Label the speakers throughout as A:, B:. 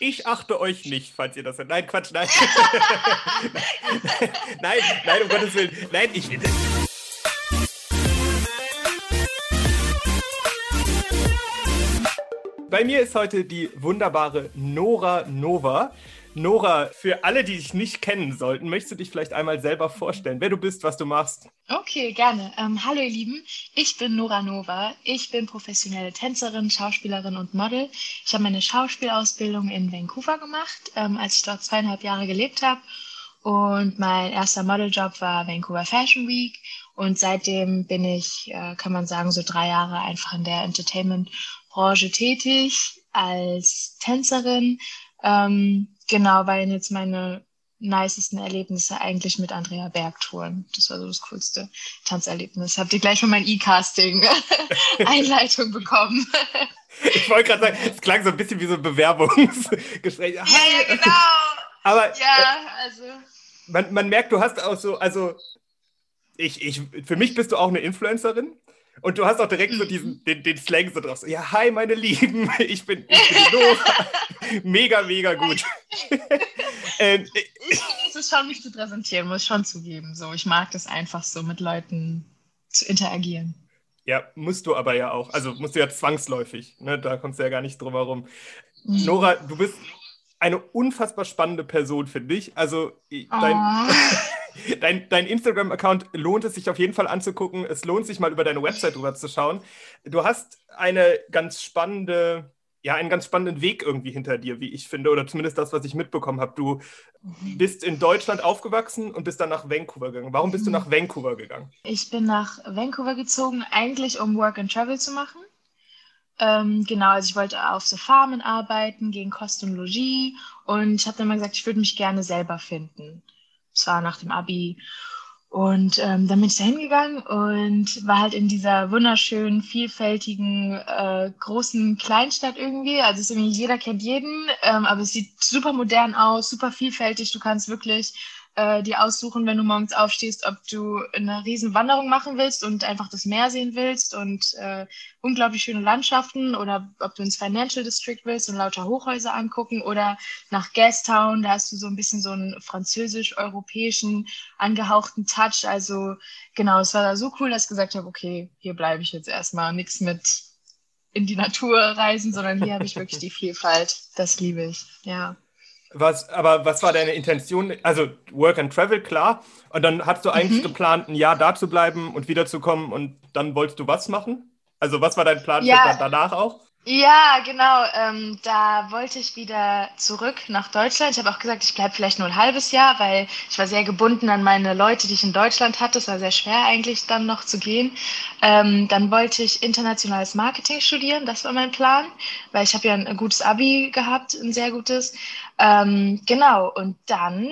A: Ich achte euch nicht, falls ihr das hört. Nein, Quatsch, nein. nein, nein, um Gottes Willen. Nein, ich. Bei mir ist heute die wunderbare Nora Nova. Nora, für alle, die dich nicht kennen sollten, möchtest du dich vielleicht einmal selber vorstellen, wer du bist, was du machst?
B: Okay, gerne. Ähm, hallo ihr Lieben, ich bin Nora Nova. Ich bin professionelle Tänzerin, Schauspielerin und Model. Ich habe meine Schauspielausbildung in Vancouver gemacht, ähm, als ich dort zweieinhalb Jahre gelebt habe. Und mein erster Modeljob war Vancouver Fashion Week. Und seitdem bin ich, äh, kann man sagen, so drei Jahre einfach in der Entertainment-Branche tätig als Tänzerin. Ähm, Genau, weil jetzt meine nicesten Erlebnisse eigentlich mit Andrea Berg touren. Das war so das coolste Tanzerlebnis. Habt ihr gleich von meinem E-Casting-Einleitung bekommen?
A: ich wollte gerade sagen, es klang so ein bisschen wie so ein Bewerbungsgespräch.
B: Ja, ja, genau.
A: Aber
B: ja, also.
A: Man, man merkt, du hast auch so, also ich, ich, für mich bist du auch eine Influencerin. Und du hast auch direkt so diesen, den, den Slang so drauf. So, ja, hi, meine Lieben, ich bin, ich bin Nora. mega, mega gut.
B: ähm, ich genieße es schon, mich zu präsentieren, muss schon zugeben. So, ich mag das einfach so, mit Leuten zu interagieren.
A: Ja, musst du aber ja auch. Also musst du ja zwangsläufig. Ne? Da kommst du ja gar nicht drum herum. Mhm. Nora, du bist eine unfassbar spannende Person, finde ich. Also dein, oh. Dein, dein Instagram-Account lohnt es sich auf jeden Fall anzugucken. Es lohnt sich mal über deine Website drüber zu schauen. Du hast eine ganz spannende, ja, einen ganz spannenden Weg irgendwie hinter dir, wie ich finde, oder zumindest das, was ich mitbekommen habe. Du bist in Deutschland aufgewachsen und bist dann nach Vancouver gegangen. Warum bist du mhm. nach Vancouver gegangen?
B: Ich bin nach Vancouver gezogen, eigentlich um Work and Travel zu machen. Ähm, genau, also ich wollte auf so Farmen arbeiten, gegen Kost und Logis und ich habe dann mal gesagt, ich würde mich gerne selber finden. Das war nach dem Abi. Und ähm, dann bin ich da hingegangen und war halt in dieser wunderschönen, vielfältigen, äh, großen Kleinstadt irgendwie. Also es ist irgendwie, jeder kennt jeden, ähm, aber es sieht super modern aus, super vielfältig. Du kannst wirklich äh, dir aussuchen, wenn du morgens aufstehst, ob du eine riesen Wanderung machen willst und einfach das Meer sehen willst und äh, unglaublich schöne Landschaften oder ob du ins Financial District willst und lauter Hochhäuser angucken oder nach Gastown, da hast du so ein bisschen so einen französisch-europäischen angehauchten Touch. Also genau, es war da so cool, dass ich gesagt habe, okay, hier bleibe ich jetzt erstmal, nichts mit in die Natur reisen, sondern hier habe ich wirklich die Vielfalt. Das liebe ich, ja.
A: Was, aber was war deine Intention? Also Work and Travel, klar. Und dann hast du eigentlich mhm. geplant, ein Jahr da zu bleiben und wiederzukommen und dann wolltest du was machen? Also was war dein Plan ja. danach auch?
B: Ja, genau. Ähm, da wollte ich wieder zurück nach Deutschland. Ich habe auch gesagt, ich bleibe vielleicht nur ein halbes Jahr, weil ich war sehr gebunden an meine Leute, die ich in Deutschland hatte. Es war sehr schwer eigentlich dann noch zu gehen. Ähm, dann wollte ich internationales Marketing studieren. Das war mein Plan, weil ich habe ja ein gutes Abi gehabt, ein sehr gutes. Ähm, genau. Und dann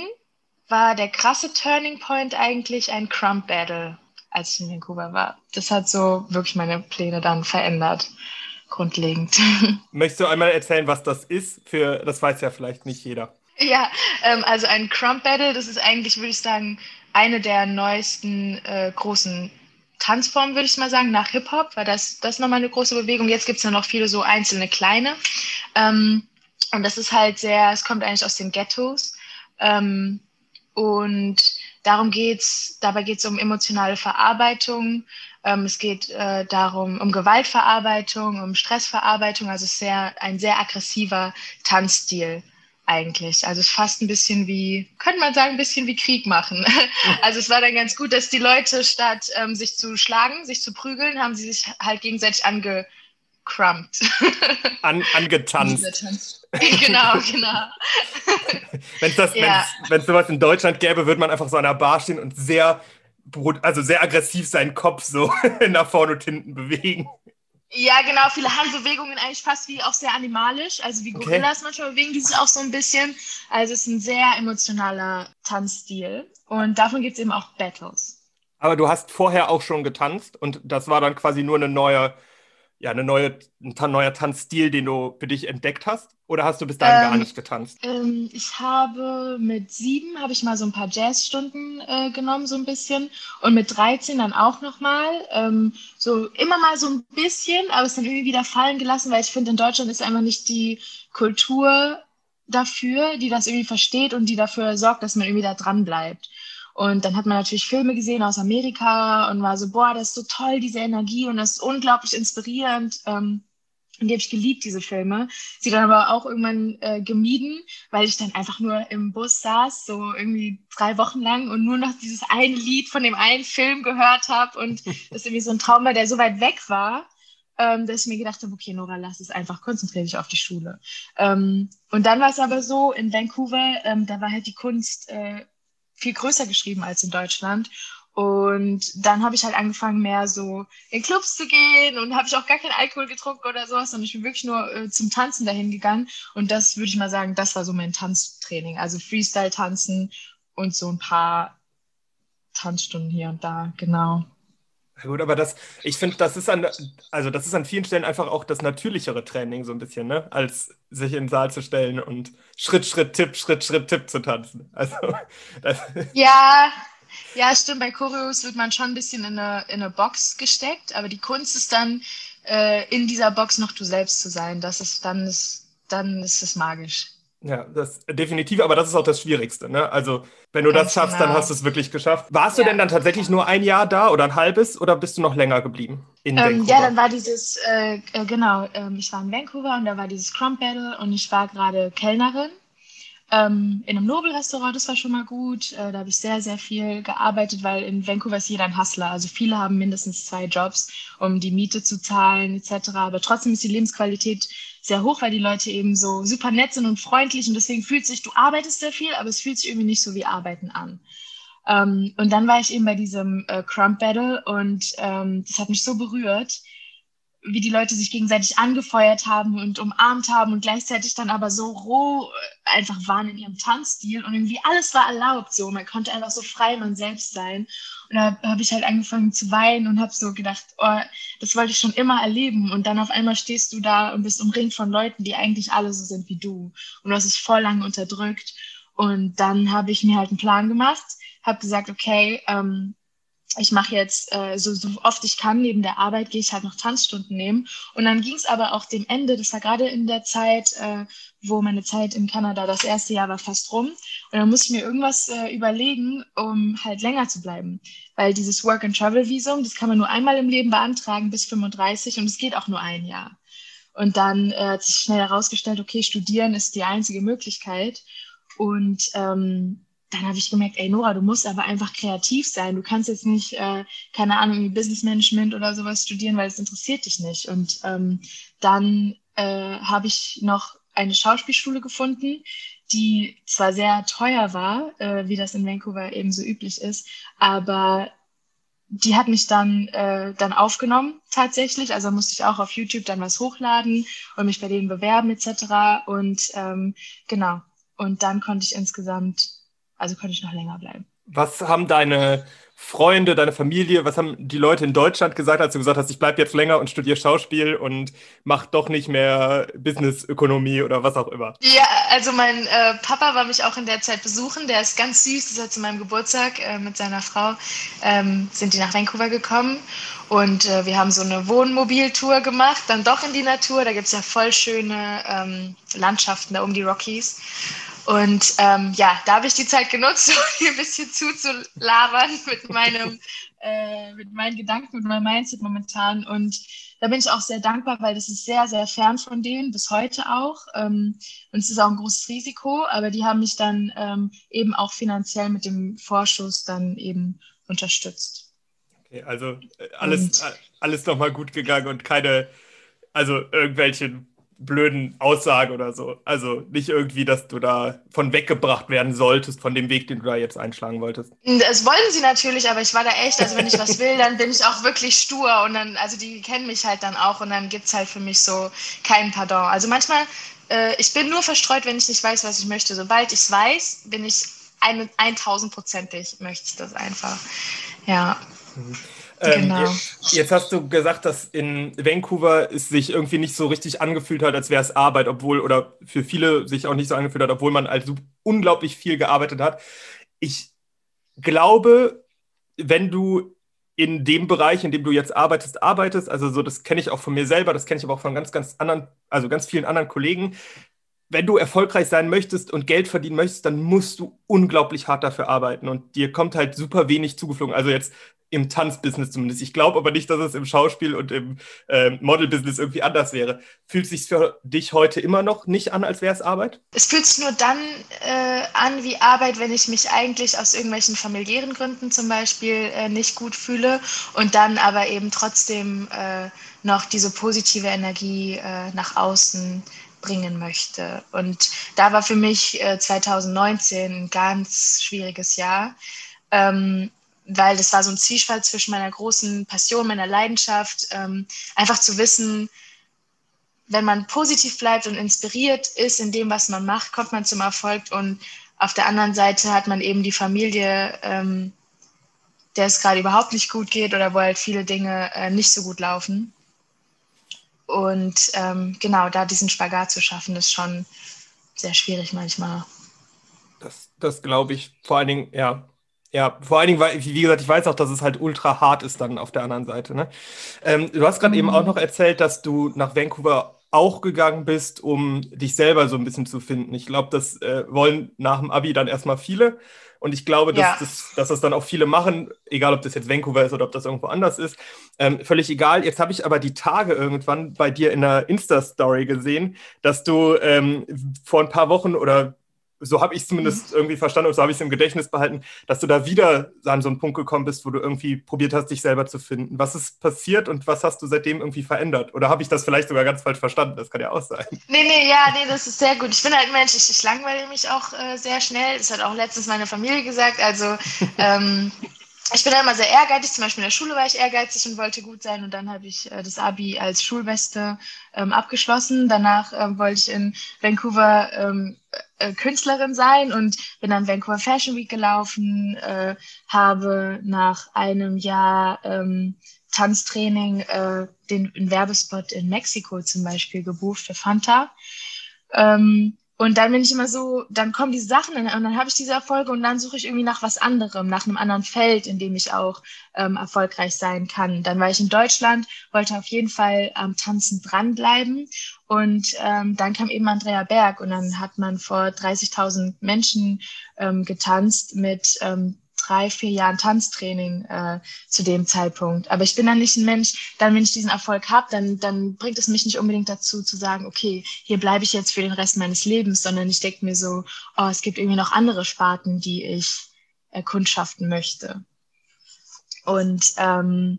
B: war der krasse Turning Point eigentlich ein Crump Battle, als ich in Vancouver war. Das hat so wirklich meine Pläne dann verändert grundlegend.
A: Möchtest du einmal erzählen, was das ist? Für das weiß ja vielleicht nicht jeder.
B: Ja, ähm, also ein Crump Battle, das ist eigentlich, würde ich sagen, eine der neuesten äh, großen Tanzformen, würde ich mal sagen, nach Hip-Hop, weil das, das nochmal eine große Bewegung. Jetzt gibt es ja noch viele so einzelne kleine. Ähm, und das ist halt sehr, es kommt eigentlich aus den Ghettos. Ähm, und darum geht's, dabei geht es um emotionale Verarbeitung, ähm, es geht äh, darum, um Gewaltverarbeitung, um Stressverarbeitung, also sehr, ein sehr aggressiver Tanzstil eigentlich. Also es ist fast ein bisschen wie, könnte man sagen, ein bisschen wie Krieg machen. Also es war dann ganz gut, dass die Leute statt ähm, sich zu schlagen, sich zu prügeln, haben sie sich halt gegenseitig angecrumpt.
A: An, angetanzt.
B: genau, genau.
A: Wenn es ja. sowas in Deutschland gäbe, würde man einfach so an der Bar stehen und sehr also sehr aggressiv seinen Kopf so nach vorne und hinten bewegen.
B: Ja, genau, viele Handbewegungen eigentlich fast wie auch sehr animalisch, also wie Gorillas okay. manchmal bewegen die sich auch so ein bisschen. Also es ist ein sehr emotionaler Tanzstil und davon gibt es eben auch Battles.
A: Aber du hast vorher auch schon getanzt und das war dann quasi nur eine neue ja, eine neue, ein neuer Tanzstil, den du für dich entdeckt hast? Oder hast du bis dahin ähm, gar nicht getanzt?
B: Ähm, ich habe mit sieben habe ich mal so ein paar Jazzstunden äh, genommen, so ein bisschen. Und mit 13 dann auch nochmal. Ähm, so immer mal so ein bisschen, aber es dann irgendwie wieder fallen gelassen, weil ich finde, in Deutschland ist einfach nicht die Kultur dafür, die das irgendwie versteht und die dafür sorgt, dass man irgendwie da dran bleibt. Und dann hat man natürlich Filme gesehen aus Amerika und war so, boah, das ist so toll, diese Energie und das ist unglaublich inspirierend. Ähm, und die habe ich geliebt, diese Filme. Sie dann aber auch irgendwann äh, gemieden, weil ich dann einfach nur im Bus saß, so irgendwie drei Wochen lang und nur noch dieses eine Lied von dem einen Film gehört habe. Und das ist irgendwie so ein Traum war, der so weit weg war, ähm, dass ich mir gedacht habe, okay, Nora, lass es einfach, konzentriere dich auf die Schule. Ähm, und dann war es aber so, in Vancouver, ähm, da war halt die Kunst äh, viel größer geschrieben als in Deutschland. Und dann habe ich halt angefangen, mehr so in Clubs zu gehen und habe ich auch gar keinen Alkohol getrunken oder sowas, sondern ich bin wirklich nur äh, zum Tanzen dahin gegangen. Und das würde ich mal sagen, das war so mein Tanztraining. Also Freestyle-Tanzen und so ein paar Tanzstunden hier und da, genau.
A: Ja gut, aber das, ich finde, das ist an, also das ist an vielen Stellen einfach auch das natürlichere Training so ein bisschen, ne? Als sich in den Saal zu stellen und Schritt, Schritt, Tipp, Schritt, Schritt, Tipp zu tanzen. Also,
B: ja, ja, stimmt. Bei Choreos wird man schon ein bisschen in eine, in eine Box gesteckt, aber die Kunst ist dann, äh, in dieser Box noch du selbst zu sein. Das ist, dann ist, dann ist es magisch.
A: Ja, das definitiv, aber das ist auch das Schwierigste. Ne? Also, wenn du Ganz das schaffst, genau. dann hast du es wirklich geschafft. Warst ja. du denn dann tatsächlich nur ein Jahr da oder ein halbes oder bist du noch länger geblieben?
B: In ähm, ja, dann war dieses, äh, äh, genau, ähm, ich war in Vancouver und da war dieses Crump Battle und ich war gerade Kellnerin ähm, in einem Nobelrestaurant, das war schon mal gut. Äh, da habe ich sehr, sehr viel gearbeitet, weil in Vancouver ist jeder ein Hustler. Also viele haben mindestens zwei Jobs, um die Miete zu zahlen etc. Aber trotzdem ist die Lebensqualität sehr hoch, weil die Leute eben so super nett sind und freundlich und deswegen fühlt sich, du arbeitest sehr viel, aber es fühlt sich irgendwie nicht so wie Arbeiten an. Ähm, und dann war ich eben bei diesem äh, Crump Battle und ähm, das hat mich so berührt wie die Leute sich gegenseitig angefeuert haben und umarmt haben und gleichzeitig dann aber so roh äh, einfach waren in ihrem Tanzstil und irgendwie alles war erlaubt so. Man konnte einfach so frei man selbst sein. Und da habe ich halt angefangen zu weinen und habe so gedacht, oh, das wollte ich schon immer erleben. Und dann auf einmal stehst du da und bist umringt von Leuten, die eigentlich alle so sind wie du. Und du hast es voll lang unterdrückt. Und dann habe ich mir halt einen Plan gemacht, habe gesagt, okay, ähm, ich mache jetzt äh, so, so oft ich kann, neben der Arbeit gehe ich halt noch Tanzstunden nehmen. Und dann ging es aber auch dem Ende, das war gerade in der Zeit, äh, wo meine Zeit in Kanada, das erste Jahr war fast rum. Und dann musste ich mir irgendwas äh, überlegen, um halt länger zu bleiben. Weil dieses Work-and-Travel-Visum, das kann man nur einmal im Leben beantragen bis 35 und es geht auch nur ein Jahr. Und dann äh, hat sich schnell herausgestellt, okay, studieren ist die einzige Möglichkeit. Und ähm, dann habe ich gemerkt, ey Nora, du musst aber einfach kreativ sein. Du kannst jetzt nicht, äh, keine Ahnung, Business Management oder sowas studieren, weil es interessiert dich nicht. Und ähm, dann äh, habe ich noch eine Schauspielschule gefunden, die zwar sehr teuer war, äh, wie das in Vancouver eben so üblich ist, aber die hat mich dann, äh, dann aufgenommen tatsächlich. Also musste ich auch auf YouTube dann was hochladen und mich bei denen bewerben etc. Und ähm, genau. Und dann konnte ich insgesamt also konnte ich noch länger bleiben.
A: Was haben deine Freunde, deine Familie, was haben die Leute in Deutschland gesagt, als du gesagt hast, ich bleibe jetzt länger und studiere Schauspiel und mach doch nicht mehr Businessökonomie oder was auch immer?
B: Ja, also mein äh, Papa war mich auch in der Zeit besuchen. Der ist ganz süß. Das ist zu meinem Geburtstag äh, mit seiner Frau ähm, sind die nach Vancouver gekommen und äh, wir haben so eine Wohnmobiltour gemacht, dann doch in die Natur. Da gibt es ja voll schöne ähm, Landschaften da um die Rockies. Und ähm, ja, da habe ich die Zeit genutzt, um hier ein bisschen zuzulabern mit meinem, äh, mit meinen Gedanken, mit meinem Mindset momentan. Und da bin ich auch sehr dankbar, weil das ist sehr, sehr fern von denen, bis heute auch. Ähm, und es ist auch ein großes Risiko, aber die haben mich dann ähm, eben auch finanziell mit dem Vorschuss dann eben unterstützt.
A: Okay, also äh, alles, und, alles nochmal gut gegangen und keine, also irgendwelche blöden Aussage oder so. Also nicht irgendwie, dass du da von weggebracht werden solltest von dem Weg, den du da jetzt einschlagen wolltest.
B: Das wollen sie natürlich, aber ich war da echt, also wenn ich was will, dann bin ich auch wirklich stur und dann, also die kennen mich halt dann auch und dann gibt es halt für mich so kein Pardon. Also manchmal, äh, ich bin nur verstreut, wenn ich nicht weiß, was ich möchte. Sobald ich es weiß, bin ich ein, 1000-prozentig, möchte ich das einfach. Ja. Mhm.
A: Ähm, genau. Jetzt, jetzt, hast du gesagt, dass in Vancouver es sich irgendwie nicht so richtig angefühlt hat, als wäre es Arbeit, obwohl, oder für viele sich auch nicht so angefühlt hat, obwohl man also unglaublich viel gearbeitet hat. Ich glaube, wenn du in dem Bereich, in dem du jetzt arbeitest, arbeitest, also so, das kenne ich auch von mir selber, das kenne ich aber auch von ganz, ganz anderen, also ganz vielen anderen Kollegen, wenn du erfolgreich sein möchtest und Geld verdienen möchtest, dann musst du unglaublich hart dafür arbeiten und dir kommt halt super wenig zugeflogen. Also jetzt im Tanzbusiness zumindest. Ich glaube aber nicht, dass es im Schauspiel und im äh, Modelbusiness irgendwie anders wäre. Fühlt sich für dich heute immer noch nicht an, als wäre es Arbeit?
B: Es fühlt sich nur dann äh, an wie Arbeit, wenn ich mich eigentlich aus irgendwelchen familiären Gründen zum Beispiel äh, nicht gut fühle und dann aber eben trotzdem äh, noch diese positive Energie äh, nach außen bringen möchte. Und da war für mich 2019 äh, ein ganz schwieriges Jahr. Ähm, weil das war so ein Zwiespalt zwischen meiner großen Passion, meiner Leidenschaft, ähm, einfach zu wissen, wenn man positiv bleibt und inspiriert ist in dem, was man macht, kommt man zum Erfolg und auf der anderen Seite hat man eben die Familie, ähm, der es gerade überhaupt nicht gut geht oder wo halt viele Dinge äh, nicht so gut laufen. Und ähm, genau, da diesen Spagat zu schaffen, ist schon sehr schwierig manchmal.
A: Das, das glaube ich. Vor allen Dingen, ja, ja, vor allen Dingen, weil, wie gesagt, ich weiß auch, dass es halt ultra hart ist dann auf der anderen Seite. Ne? Ähm, du hast gerade mhm. eben auch noch erzählt, dass du nach Vancouver auch gegangen bist, um dich selber so ein bisschen zu finden. Ich glaube, das äh, wollen nach dem Abi dann erstmal viele. Und ich glaube, dass, ja. das, dass das dann auch viele machen, egal ob das jetzt Vancouver ist oder ob das irgendwo anders ist. Ähm, völlig egal. Jetzt habe ich aber die Tage irgendwann bei dir in der Insta-Story gesehen, dass du ähm, vor ein paar Wochen oder so habe ich es zumindest mhm. irgendwie verstanden und so habe ich es im Gedächtnis behalten, dass du da wieder an so einen Punkt gekommen bist, wo du irgendwie probiert hast, dich selber zu finden. Was ist passiert und was hast du seitdem irgendwie verändert? Oder habe ich das vielleicht sogar ganz falsch verstanden? Das kann ja auch sein.
B: Nee, nee, ja, nee, das ist sehr gut. Ich bin halt ein Mensch, ich, ich langweile mich auch äh, sehr schnell. Das hat auch letztens meine Familie gesagt. Also ähm, ich bin immer sehr ehrgeizig. Zum Beispiel in der Schule war ich ehrgeizig und wollte gut sein. Und dann habe ich äh, das Abi als Schulbeste ähm, abgeschlossen. Danach ähm, wollte ich in Vancouver ähm, äh, Künstlerin sein und bin dann Vancouver Fashion Week gelaufen, äh, habe nach einem Jahr ähm, Tanztraining äh, den, den Werbespot in Mexiko zum Beispiel gebucht für Fanta. Ähm, und dann bin ich immer so, dann kommen diese Sachen und dann habe ich diese Erfolge und dann suche ich irgendwie nach was anderem, nach einem anderen Feld, in dem ich auch ähm, erfolgreich sein kann. Dann war ich in Deutschland, wollte auf jeden Fall am Tanzen dranbleiben und ähm, dann kam eben Andrea Berg und dann hat man vor 30.000 Menschen ähm, getanzt mit ähm, drei, vier Jahren Tanztraining äh, zu dem Zeitpunkt. Aber ich bin dann nicht ein Mensch, dann wenn ich diesen Erfolg habe, dann, dann bringt es mich nicht unbedingt dazu zu sagen, okay, hier bleibe ich jetzt für den Rest meines Lebens, sondern ich denke mir so, oh, es gibt irgendwie noch andere Sparten, die ich erkundschaften möchte. Und ähm,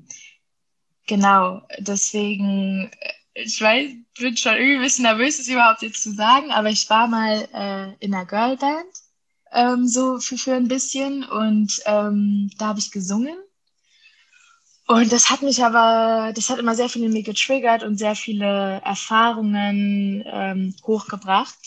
B: genau, deswegen, äh, ich weiß, bin schon irgendwie ein bisschen nervös, das überhaupt jetzt zu sagen, aber ich war mal äh, in einer Girlband ähm, so für, für ein bisschen und ähm, da habe ich gesungen. Und das hat mich aber, das hat immer sehr viel in mir getriggert und sehr viele Erfahrungen ähm, hochgebracht.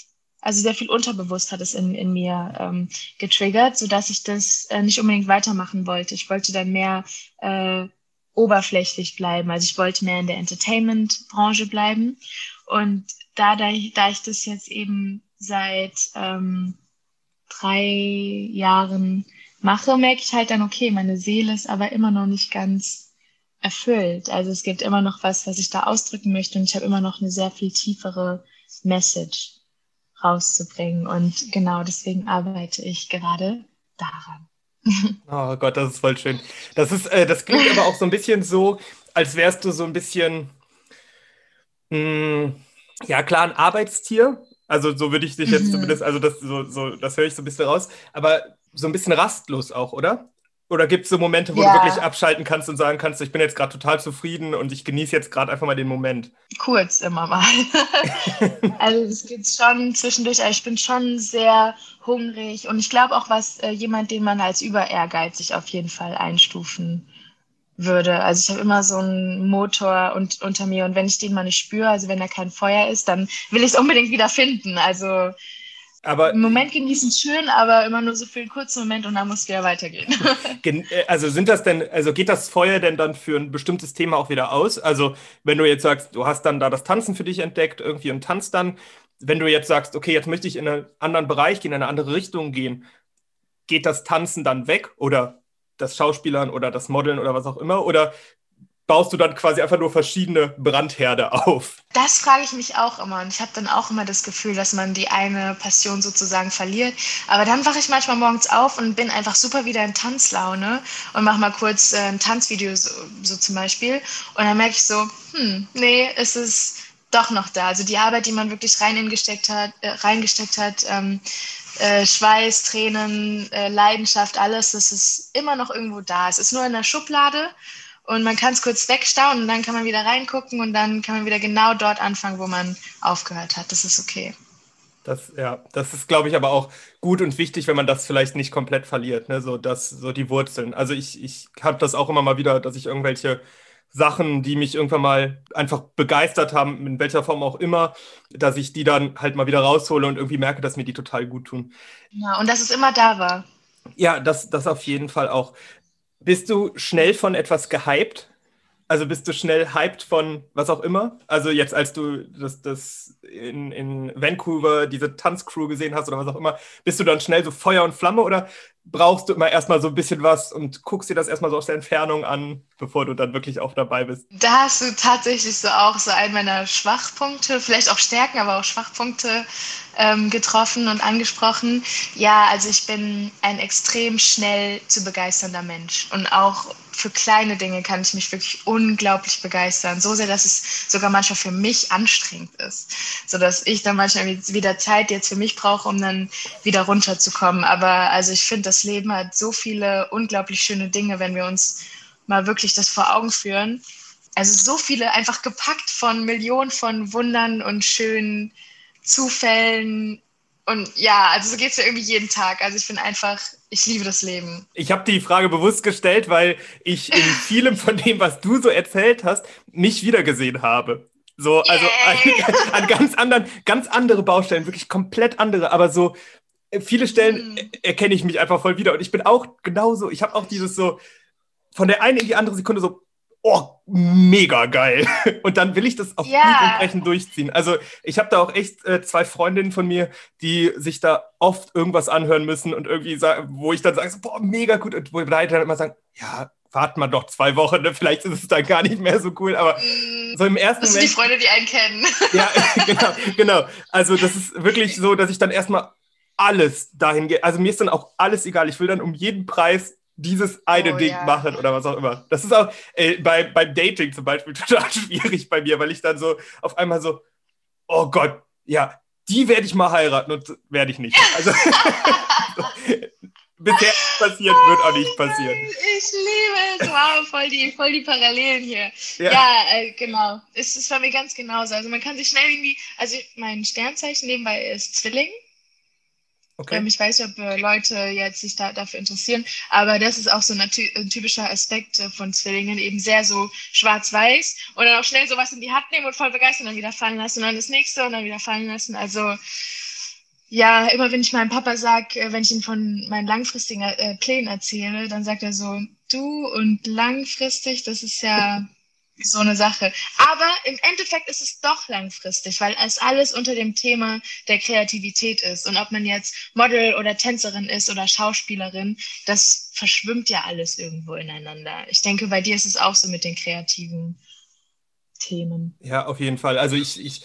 B: Also sehr viel unterbewusst hat es in, in mir ähm, getriggert, sodass ich das äh, nicht unbedingt weitermachen wollte. Ich wollte dann mehr äh, oberflächlich bleiben. Also ich wollte mehr in der Entertainment-Branche bleiben. Und da, da, ich, da ich das jetzt eben seit ähm, drei Jahren mache, merke ich halt dann, okay, meine Seele ist aber immer noch nicht ganz erfüllt. Also es gibt immer noch was, was ich da ausdrücken möchte und ich habe immer noch eine sehr viel tiefere Message rauszubringen. Und genau deswegen arbeite ich gerade daran.
A: Oh Gott, das ist voll schön. Das ist, äh, das klingt aber auch so ein bisschen so, als wärst du so ein bisschen, mh, hm, ja klar, ein Arbeitstier, also so würde ich dich jetzt mhm. zumindest, also das, so, so, das höre ich so ein bisschen raus, aber so ein bisschen rastlos auch, oder? Oder gibt es so Momente, wo ja. du wirklich abschalten kannst und sagen kannst, ich bin jetzt gerade total zufrieden und ich genieße jetzt gerade einfach mal den Moment?
B: Kurz immer mal. also es geht schon zwischendurch, also ich bin schon sehr hungrig und ich glaube auch, was äh, jemand, den man als überehrgeizig auf jeden Fall einstufen würde. Also ich habe immer so einen Motor und, unter mir und wenn ich den mal nicht spüre, also wenn da kein Feuer ist, dann will ich es unbedingt wieder finden. Also aber, im Moment genießen schön, aber immer nur so für einen kurzen Moment und dann muss es wieder weitergehen.
A: Äh, also sind das denn, also geht das Feuer denn dann für ein bestimmtes Thema auch wieder aus? Also wenn du jetzt sagst, du hast dann da das Tanzen für dich entdeckt, irgendwie und tanzt dann, wenn du jetzt sagst, okay, jetzt möchte ich in einen anderen Bereich gehen, in eine andere Richtung gehen, geht das Tanzen dann weg oder das Schauspielern oder das Modeln oder was auch immer? Oder baust du dann quasi einfach nur verschiedene Brandherde auf?
B: Das frage ich mich auch immer. Und ich habe dann auch immer das Gefühl, dass man die eine Passion sozusagen verliert. Aber dann wache ich manchmal morgens auf und bin einfach super wieder in Tanzlaune und mache mal kurz äh, ein Tanzvideo, so, so zum Beispiel. Und dann merke ich so, hm, nee, es ist doch noch da. Also die Arbeit, die man wirklich reingesteckt hat, äh, reingesteckt hat ähm, äh, Schweiß, Tränen, äh, Leidenschaft, alles, das ist immer noch irgendwo da. Es ist nur in der Schublade und man kann es kurz wegstauen und dann kann man wieder reingucken und dann kann man wieder genau dort anfangen, wo man aufgehört hat. Das ist okay.
A: Das, ja, das ist, glaube ich, aber auch gut und wichtig, wenn man das vielleicht nicht komplett verliert, ne? so, das, so die Wurzeln. Also ich, ich habe das auch immer mal wieder, dass ich irgendwelche Sachen, die mich irgendwann mal einfach begeistert haben, in welcher Form auch immer, dass ich die dann halt mal wieder raushole und irgendwie merke, dass mir die total gut tun.
B: Ja, und dass es immer da war.
A: Ja, das, das auf jeden Fall auch. Bist du schnell von etwas gehypt? Also bist du schnell hyped von was auch immer? Also jetzt, als du das, das in, in Vancouver diese Tanzcrew gesehen hast oder was auch immer, bist du dann schnell so Feuer und Flamme oder brauchst du immer erstmal so ein bisschen was und guckst dir das erstmal so aus der Entfernung an, bevor du dann wirklich auch dabei bist?
B: Da hast du tatsächlich so auch so einen meiner Schwachpunkte, vielleicht auch Stärken, aber auch Schwachpunkte ähm, getroffen und angesprochen. Ja, also ich bin ein extrem schnell zu begeisternder Mensch und auch für kleine Dinge kann ich mich wirklich unglaublich begeistern. So sehr, dass es sogar manchmal für mich anstrengend ist. So dass ich dann manchmal wieder Zeit jetzt für mich brauche, um dann wieder runterzukommen. Aber also ich finde, das Leben hat so viele unglaublich schöne Dinge, wenn wir uns mal wirklich das vor Augen führen. Also so viele einfach gepackt von Millionen von Wundern und schönen Zufällen. Und ja, also so geht es ja irgendwie jeden Tag. Also ich bin einfach, ich liebe das Leben.
A: Ich habe die Frage bewusst gestellt, weil ich in vielem von dem, was du so erzählt hast, mich wiedergesehen habe. So, also an, an, ganz anderen, ganz andere Baustellen, wirklich komplett andere, aber so viele Stellen mhm. erkenne ich mich einfach voll wieder. Und ich bin auch genauso, ich habe auch dieses so, von der einen in die andere Sekunde so, oh, mega geil. Und dann will ich das auf ja. Brechen durchziehen. Also ich habe da auch echt äh, zwei Freundinnen von mir, die sich da oft irgendwas anhören müssen und irgendwie sagen, wo ich dann sage, so, boah, mega gut. Und wo wir dann immer sagen, ja, warten wir doch zwei Wochen, ne? vielleicht ist es dann gar nicht mehr so cool, aber mm, so im ersten
B: Das sind die Freunde, die einen kennen.
A: Ja, genau, genau. Also das ist wirklich so, dass ich dann erstmal alles dahin gehe. Also mir ist dann auch alles egal. Ich will dann um jeden Preis dieses eine oh, Ding ja. machen oder was auch immer. Das ist auch äh, bei, beim Dating zum Beispiel total schwierig bei mir, weil ich dann so auf einmal so, oh Gott, ja, die werde ich mal heiraten und werde ich nicht. Also bisher passiert, wird auch nicht passieren.
B: Ich liebe es, wow, voll die, voll die Parallelen hier. Ja, ja äh, genau. Es ist bei mir ganz genauso. Also man kann sich schnell irgendwie, also mein Sternzeichen nebenbei ist Zwilling. Okay. Ähm, ich weiß nicht, ob äh, Leute jetzt sich da, dafür interessieren, aber das ist auch so ein, typischer Aspekt äh, von Zwillingen, eben sehr so schwarz-weiß und dann auch schnell sowas in die Hand nehmen und voll begeistern und dann wieder fallen lassen und dann das nächste und dann wieder fallen lassen. Also ja, immer wenn ich meinem Papa sage, äh, wenn ich ihm von meinen langfristigen Plänen erzähle, dann sagt er so, du und langfristig, das ist ja so eine Sache. Aber im Endeffekt ist es doch langfristig, weil es alles unter dem Thema der Kreativität ist. Und ob man jetzt Model oder Tänzerin ist oder Schauspielerin, das verschwimmt ja alles irgendwo ineinander. Ich denke, bei dir ist es auch so mit den kreativen Themen.
A: Ja, auf jeden Fall. Also ich, ich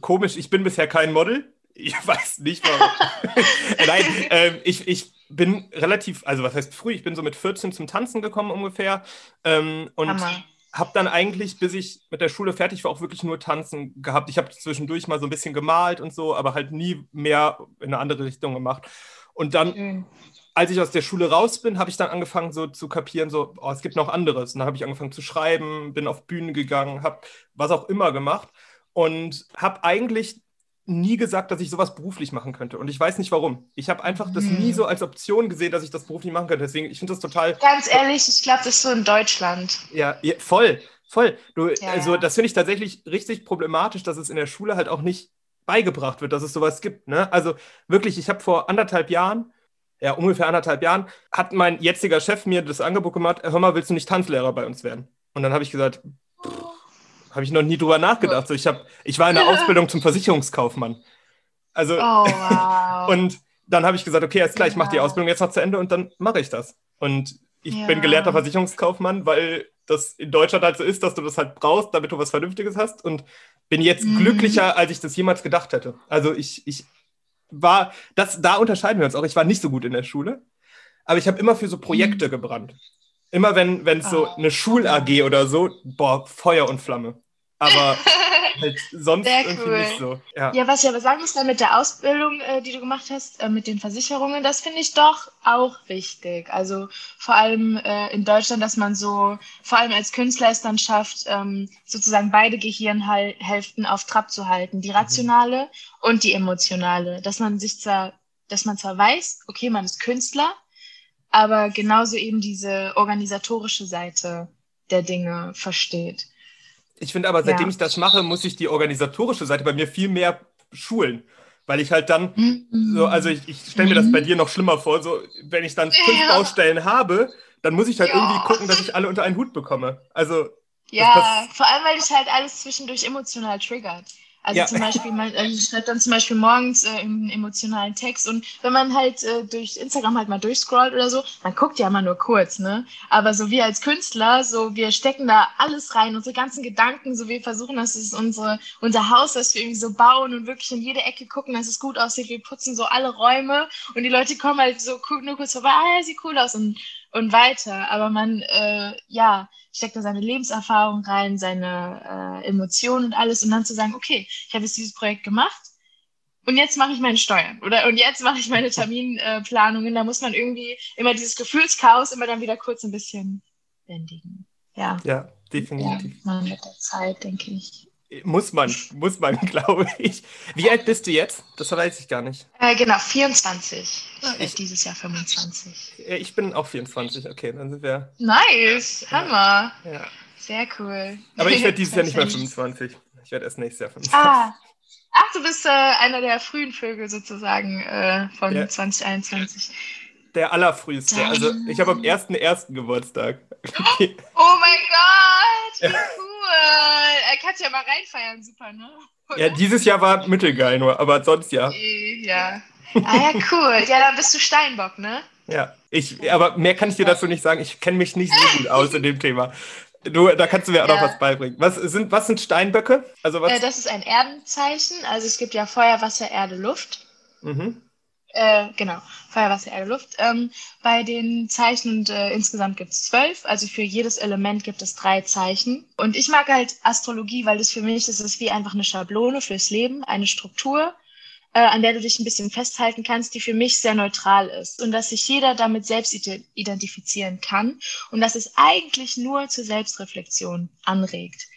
A: komisch, ich bin bisher kein Model. Ich weiß nicht warum. Nein, ähm, ich, ich bin relativ, also was heißt früh, ich bin so mit 14 zum Tanzen gekommen ungefähr. Ähm, und Hammer habe dann eigentlich, bis ich mit der Schule fertig war, auch wirklich nur Tanzen gehabt. Ich habe zwischendurch mal so ein bisschen gemalt und so, aber halt nie mehr in eine andere Richtung gemacht. Und dann, mhm. als ich aus der Schule raus bin, habe ich dann angefangen so zu kapieren, so, oh, es gibt noch anderes. Und dann habe ich angefangen zu schreiben, bin auf Bühnen gegangen, habe was auch immer gemacht und habe eigentlich nie gesagt, dass ich sowas beruflich machen könnte. Und ich weiß nicht warum. Ich habe einfach das nie hm. so als Option gesehen, dass ich das beruflich machen könnte. Deswegen, ich finde das total.
B: Ganz ehrlich, ich glaube, das ist so in Deutschland.
A: Ja, ja voll, voll. Du, ja, also, das finde ich tatsächlich richtig problematisch, dass es in der Schule halt auch nicht beigebracht wird, dass es sowas gibt. Ne? Also wirklich, ich habe vor anderthalb Jahren, ja, ungefähr anderthalb Jahren, hat mein jetziger Chef mir das Angebot gemacht, hör mal, willst du nicht Tanzlehrer bei uns werden? Und dann habe ich gesagt, habe ich noch nie drüber nachgedacht. So, ich, hab, ich war in der Ausbildung zum Versicherungskaufmann. Also, oh, wow. und dann habe ich gesagt, okay, alles klar, ich mache die Ausbildung jetzt noch zu Ende und dann mache ich das. Und ich ja. bin gelehrter Versicherungskaufmann, weil das in Deutschland halt so ist, dass du das halt brauchst, damit du was Vernünftiges hast. Und bin jetzt mhm. glücklicher, als ich das jemals gedacht hätte. Also ich, ich war, das, da unterscheiden wir uns auch. Ich war nicht so gut in der Schule, aber ich habe immer für so Projekte mhm. gebrannt. Immer wenn es oh. so ah. eine Schul-AG oder so, boah, Feuer und Flamme. Aber halt sonst Sehr irgendwie cool. nicht so.
B: Ja. ja, was ich aber sagen muss, dann mit der Ausbildung, äh, die du gemacht hast, äh, mit den Versicherungen, das finde ich doch auch wichtig. Also vor allem äh, in Deutschland, dass man so, vor allem als Künstler es dann schafft, ähm, sozusagen beide Gehirnhälften auf Trab zu halten, die rationale mhm. und die emotionale. Dass man sich zwar, dass man zwar weiß, okay, man ist Künstler, aber genauso eben diese organisatorische Seite der Dinge versteht.
A: Ich finde aber, seitdem ja. ich das mache, muss ich die organisatorische Seite bei mir viel mehr schulen. Weil ich halt dann, mhm. so, also ich, ich stelle mir das bei dir noch schlimmer vor, so, wenn ich dann fünf ja. Baustellen habe, dann muss ich halt ja. irgendwie gucken, dass ich alle unter einen Hut bekomme. Also.
B: Ja, vor allem, weil dich halt alles zwischendurch emotional triggert. Also ja. zum Beispiel, man also schreibt dann zum Beispiel morgens äh, einen emotionalen Text und wenn man halt äh, durch Instagram halt mal durchscrollt oder so, man guckt ja immer nur kurz, ne? Aber so wir als Künstler, so wir stecken da alles rein, unsere ganzen Gedanken, so wir versuchen, dass es unsere, unser Haus, das wir irgendwie so bauen und wirklich in jede Ecke gucken, dass es gut aussieht. Wir putzen so alle Räume und die Leute kommen halt so nur kurz vorbei, ah, sieht cool aus und, und weiter. Aber man, äh, ja, steckt da seine Lebenserfahrung rein, seine äh, Emotionen und alles und dann zu sagen, okay, ich habe jetzt dieses Projekt gemacht und jetzt mache ich meine Steuern oder und jetzt mache ich meine Terminplanungen. da muss man irgendwie immer dieses Gefühlschaos immer dann wieder kurz ein bisschen bändigen. Ja.
A: Ja, definitiv. Ja,
B: man mit der Zeit, denke ich.
A: Muss man, muss man, glaube ich. Wie alt bist du jetzt? Das weiß ich gar nicht.
B: Äh, genau, 24. Ah, ich, dieses Jahr 25.
A: Ich bin auch 24, okay, dann sind wir.
B: Nice, Hammer. Ja. Sehr cool.
A: Aber ich werde dieses Jahr nicht mehr 25. Ich werde erst nächstes Jahr 25.
B: Ah. Ach, du bist äh, einer der frühen Vögel sozusagen äh, von ja. 2021.
A: Der allerfrüheste. Also ich habe am 1.1. Geburtstag.
B: oh mein Gott, wie cool cool. Kannst ja mal reinfeiern, super, ne?
A: Ja, dieses Jahr war mittelgeil nur, aber sonst ja.
B: Ja. Ah ja, cool. Ja, dann bist du Steinbock, ne?
A: Ja, ich, aber mehr kann ich dir dazu nicht sagen. Ich kenne mich nicht so gut aus in dem Thema. Du, da kannst du mir auch ja. noch was beibringen. Was sind, was sind Steinböcke?
B: Also was? Äh, das ist ein Erdenzeichen. Also es gibt ja Feuer, Wasser, Erde, Luft. Mhm. Äh, genau, Feuer, Wasser, Erde, Luft. Ähm, bei den Zeichen und äh, insgesamt gibt es zwölf, also für jedes Element gibt es drei Zeichen. Und ich mag halt Astrologie, weil das für mich das ist wie einfach eine Schablone fürs Leben, eine Struktur, äh, an der du dich ein bisschen festhalten kannst, die für mich sehr neutral ist. Und dass sich jeder damit selbst identifizieren kann und dass es eigentlich nur zur Selbstreflexion anregt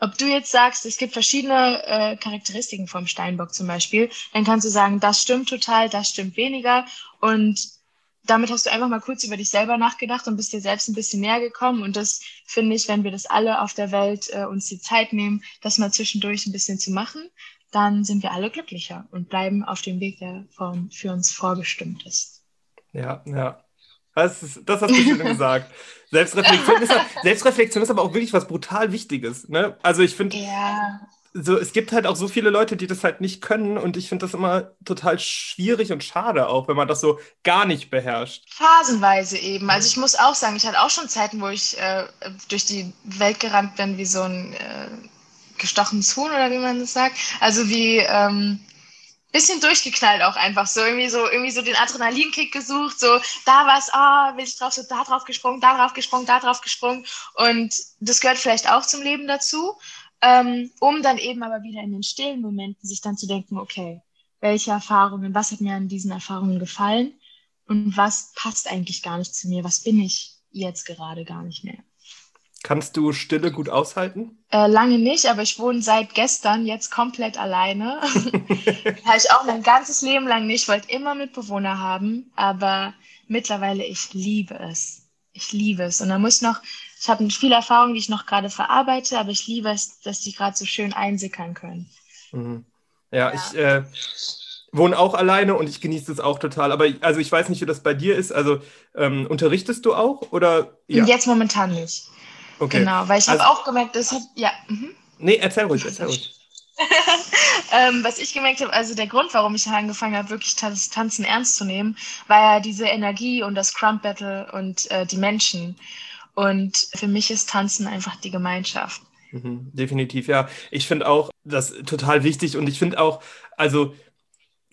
B: ob du jetzt sagst, es gibt verschiedene äh, Charakteristiken vom Steinbock zum Beispiel, dann kannst du sagen, das stimmt total, das stimmt weniger. Und damit hast du einfach mal kurz über dich selber nachgedacht und bist dir selbst ein bisschen näher gekommen. Und das finde ich, wenn wir das alle auf der Welt äh, uns die Zeit nehmen, das mal zwischendurch ein bisschen zu machen, dann sind wir alle glücklicher und bleiben auf dem Weg, der von, für uns vorbestimmt ist.
A: Ja, ja. Das, ist, das hast du schön gesagt. Selbstreflexion ist, Selbstreflexion ist aber auch wirklich was brutal Wichtiges. Ne? Also ich finde, ja. so, es gibt halt auch so viele Leute, die das halt nicht können und ich finde das immer total schwierig und schade auch, wenn man das so gar nicht beherrscht.
B: Phasenweise eben. Also ich muss auch sagen, ich hatte auch schon Zeiten, wo ich äh, durch die Welt gerannt bin wie so ein äh, gestochenes Huhn oder wie man das sagt. Also wie... Ähm, bisschen durchgeknallt auch einfach. So irgendwie so irgendwie so den Adrenalinkick gesucht. So da war's ah will ich drauf so da drauf gesprungen da drauf gesprungen da drauf gesprungen. Und das gehört vielleicht auch zum Leben dazu ähm, um dann eben aber wieder in den stillen Momenten sich dann zu denken okay welche Erfahrungen was hat mir an diesen Erfahrungen gefallen und was passt eigentlich gar nicht zu mir? Was bin ich jetzt gerade gar nicht mehr
A: Kannst du Stille gut aushalten?
B: Äh, lange nicht, aber ich wohne seit gestern jetzt komplett alleine. Habe ich auch mein ganzes Leben lang nicht. Ich wollte immer Mitbewohner haben, aber mittlerweile ich liebe es. Ich liebe es. Und da muss noch, ich habe viele Erfahrungen, die ich noch gerade verarbeite, aber ich liebe es, dass die gerade so schön einsickern können.
A: Mhm. Ja, ja, ich äh, wohne auch alleine und ich genieße es auch total. Aber also ich weiß nicht, wie das bei dir ist. Also ähm, unterrichtest du auch oder?
B: Ja. Jetzt momentan nicht. Okay. Genau, weil ich also, habe auch gemerkt, das hat, ja. Mhm.
A: Nee, erzähl ruhig, erzähl ruhig.
B: ähm, was ich gemerkt habe, also der Grund, warum ich angefangen habe, wirklich das Tanzen ernst zu nehmen, war ja diese Energie und das Crump Battle und äh, die Menschen. Und für mich ist Tanzen einfach die Gemeinschaft.
A: Mhm, definitiv, ja. Ich finde auch das total wichtig und ich finde auch, also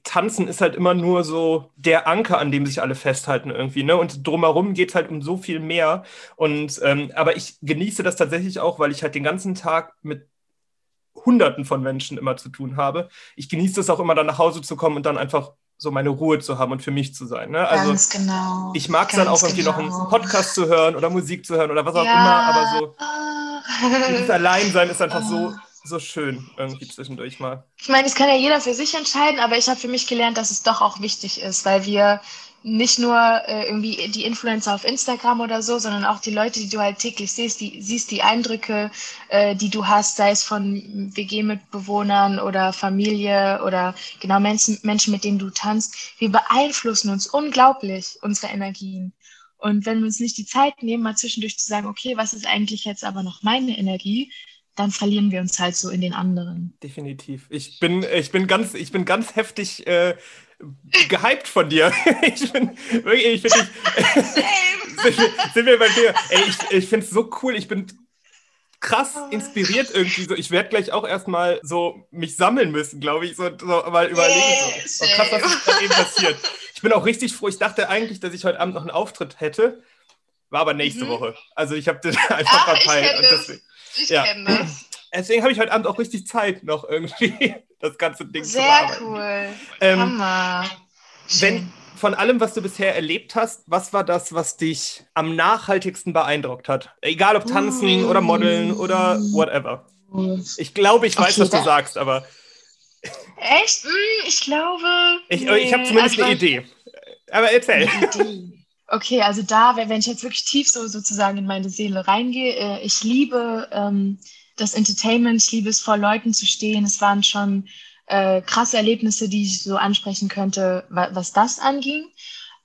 A: Tanzen ist halt immer nur so der Anker, an dem sich alle festhalten irgendwie, ne? Und drumherum geht es halt um so viel mehr. Und ähm, aber ich genieße das tatsächlich auch, weil ich halt den ganzen Tag mit Hunderten von Menschen immer zu tun habe. Ich genieße es auch immer, dann nach Hause zu kommen und dann einfach so meine Ruhe zu haben und für mich zu sein. Ne?
B: Also ganz genau.
A: Ich mag es dann auch irgendwie genau. noch einen Podcast zu hören oder Musik zu hören oder was auch ja. immer, aber so dieses Alleinsein ist einfach so so schön irgendwie zwischendurch mal.
B: Ich meine, das kann ja jeder für sich entscheiden, aber ich habe für mich gelernt, dass es doch auch wichtig ist, weil wir nicht nur äh, irgendwie die Influencer auf Instagram oder so, sondern auch die Leute, die du halt täglich siehst, die siehst die Eindrücke, äh, die du hast, sei es von WG-Mitbewohnern oder Familie oder genau Menschen, Menschen, mit denen du tanzt. Wir beeinflussen uns unglaublich unsere Energien. Und wenn wir uns nicht die Zeit nehmen, mal zwischendurch zu sagen, okay, was ist eigentlich jetzt aber noch meine Energie, dann verlieren wir uns halt so in den anderen.
A: Definitiv. Ich bin, ich bin ganz, ich bin ganz heftig äh, gehypt von dir. ich bin wirklich, ich finde ich, sind, sind wir bei dir. Ey, ich, ich finde es so cool. Ich bin krass inspiriert irgendwie so. Ich werde gleich auch erstmal so mich sammeln müssen, glaube ich, so, so mal überlegen. So. Oh, krass, was ist gerade eben passiert. Ich bin auch richtig froh. Ich dachte eigentlich, dass ich heute Abend noch einen Auftritt hätte. War aber nächste mhm. Woche. Also ich habe das einfach Ach, verpeilt.
B: Ich, ja. kenne das.
A: Deswegen habe ich heute Abend auch richtig Zeit, noch irgendwie das ganze Ding
B: Sehr
A: zu
B: cool. Ähm, Hammer.
A: Wenn, von allem, was du bisher erlebt hast, was war das, was dich am nachhaltigsten beeindruckt hat? Egal ob tanzen uh. oder modeln oder whatever. Ich glaube, ich weiß, okay, was du sagst, aber.
B: Echt? Hm, ich glaube.
A: Ich, nee. ich habe zumindest also, eine Idee. Aber erzähl.
B: Okay, also da, wenn ich jetzt wirklich tief so sozusagen in meine Seele reingehe, äh, ich liebe ähm, das Entertainment, ich liebe es vor Leuten zu stehen. Es waren schon äh, krasse Erlebnisse, die ich so ansprechen könnte, wa was das anging.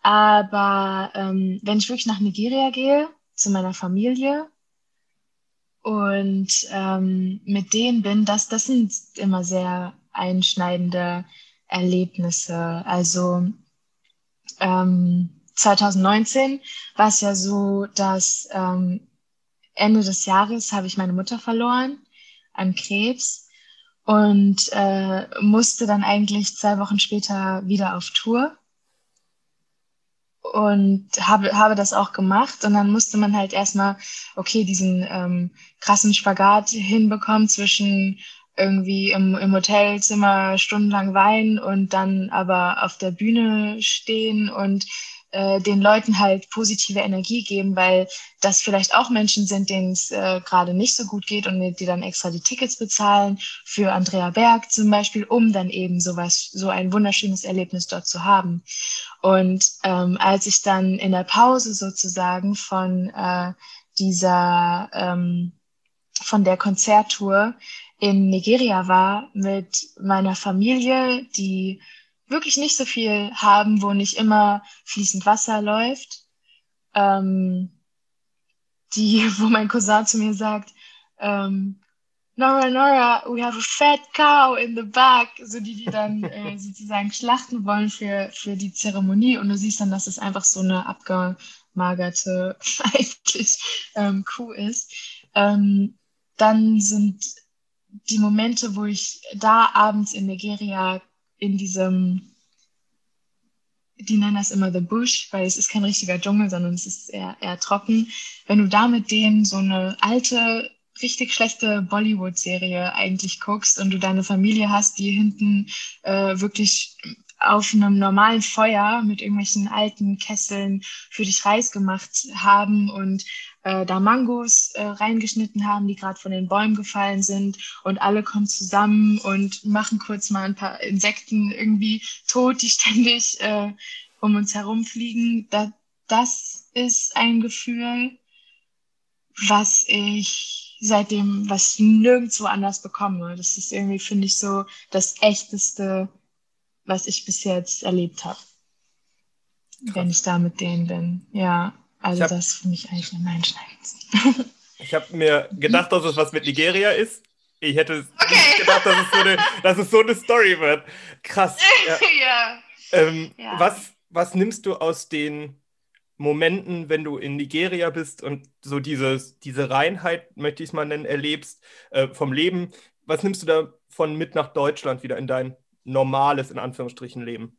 B: Aber ähm, wenn ich wirklich nach Nigeria gehe, zu meiner Familie und ähm, mit denen bin, das, das sind immer sehr einschneidende Erlebnisse. Also ähm, 2019 war es ja so, dass ähm, Ende des Jahres habe ich meine Mutter verloren an Krebs und äh, musste dann eigentlich zwei Wochen später wieder auf Tour und habe, habe das auch gemacht. Und dann musste man halt erstmal, okay, diesen ähm, krassen Spagat hinbekommen zwischen irgendwie im, im Hotelzimmer stundenlang weinen und dann aber auf der Bühne stehen und äh, den Leuten halt positive Energie geben, weil das vielleicht auch Menschen sind, denen es äh, gerade nicht so gut geht und die dann extra die Tickets bezahlen für Andrea Berg zum Beispiel, um dann eben sowas, so ein wunderschönes Erlebnis dort zu haben. Und ähm, als ich dann in der Pause sozusagen von äh, dieser ähm, von der Konzerttour in Nigeria war mit meiner Familie, die wirklich nicht so viel haben, wo nicht immer fließend Wasser läuft. Ähm, die, wo mein Cousin zu mir sagt, ähm, Nora, Nora, we have a fat cow in the back, so die, die dann äh, sozusagen schlachten wollen für, für die Zeremonie. Und du siehst dann, dass es einfach so eine abgemagerte, eigentlich ähm, Kuh ist. Ähm, dann sind die Momente, wo ich da abends in Nigeria in diesem, die nennen das immer The Bush, weil es ist kein richtiger Dschungel, sondern es ist eher, eher trocken. Wenn du da mit denen so eine alte, richtig schlechte Bollywood-Serie eigentlich guckst und du deine Familie hast, die hinten äh, wirklich auf einem normalen Feuer mit irgendwelchen alten Kesseln für dich Reis gemacht haben und äh, da Mangos äh, reingeschnitten haben, die gerade von den Bäumen gefallen sind und alle kommen zusammen und machen kurz mal ein paar Insekten irgendwie tot, die ständig äh, um uns herumfliegen. Da, das ist ein Gefühl, was ich seitdem, was ich nirgendwo anders bekomme. Das ist irgendwie, finde ich, so das echteste, was ich bis jetzt erlebt habe. Wenn ich da mit denen bin. Ja. Also hab, das ist für mich eigentlich am einschneidendsten.
A: Ich habe mir gedacht, dass es was mit Nigeria ist. Ich hätte okay. nicht gedacht, dass es, so eine, dass es so eine Story wird. Krass. Ja. ja. Ähm, ja. Was, was nimmst du aus den Momenten, wenn du in Nigeria bist und so dieses, diese Reinheit, möchte ich es mal nennen, erlebst äh, vom Leben, was nimmst du davon mit nach Deutschland wieder in dein normales, in Anführungsstrichen, Leben?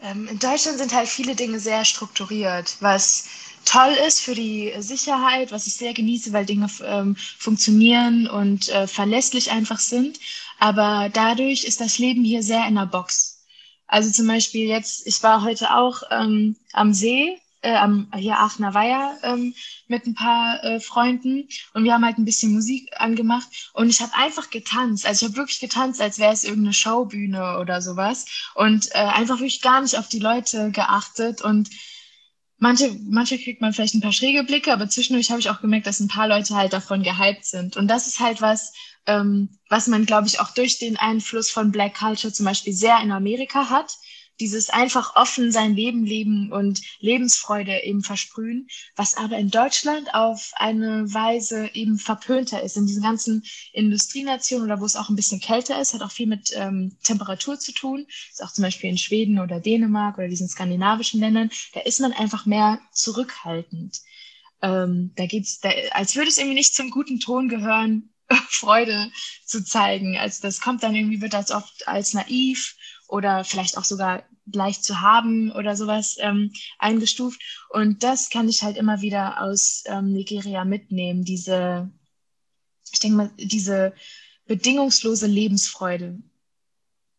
B: Ähm, in Deutschland sind halt viele Dinge sehr strukturiert, was toll ist für die Sicherheit, was ich sehr genieße, weil Dinge ähm, funktionieren und äh, verlässlich einfach sind. Aber dadurch ist das Leben hier sehr in der Box. Also zum Beispiel jetzt, ich war heute auch ähm, am See äh, hier Aachener Weiher ähm, mit ein paar äh, Freunden. Und wir haben halt ein bisschen Musik angemacht. Und ich habe einfach getanzt. Also ich habe wirklich getanzt, als wäre es irgendeine Showbühne oder sowas. Und äh, einfach wirklich gar nicht auf die Leute geachtet. Und manche, manche kriegt man vielleicht ein paar schräge Blicke, aber zwischendurch habe ich auch gemerkt, dass ein paar Leute halt davon gehypt sind. Und das ist halt was, ähm, was man, glaube ich, auch durch den Einfluss von Black Culture zum Beispiel sehr in Amerika hat dieses einfach offen sein Leben leben und Lebensfreude eben versprühen, was aber in Deutschland auf eine Weise eben verpönter ist. In diesen ganzen Industrienationen oder wo es auch ein bisschen kälter ist, hat auch viel mit ähm, Temperatur zu tun. Ist auch zum Beispiel in Schweden oder Dänemark oder diesen skandinavischen Ländern, da ist man einfach mehr zurückhaltend. Ähm, da geht's, da, als würde es irgendwie nicht zum guten Ton gehören, Freude zu zeigen. Also das kommt dann irgendwie, wird als oft als naiv oder vielleicht auch sogar leicht zu haben oder sowas ähm, eingestuft. Und das kann ich halt immer wieder aus ähm, Nigeria mitnehmen, diese, ich denke mal, diese bedingungslose Lebensfreude.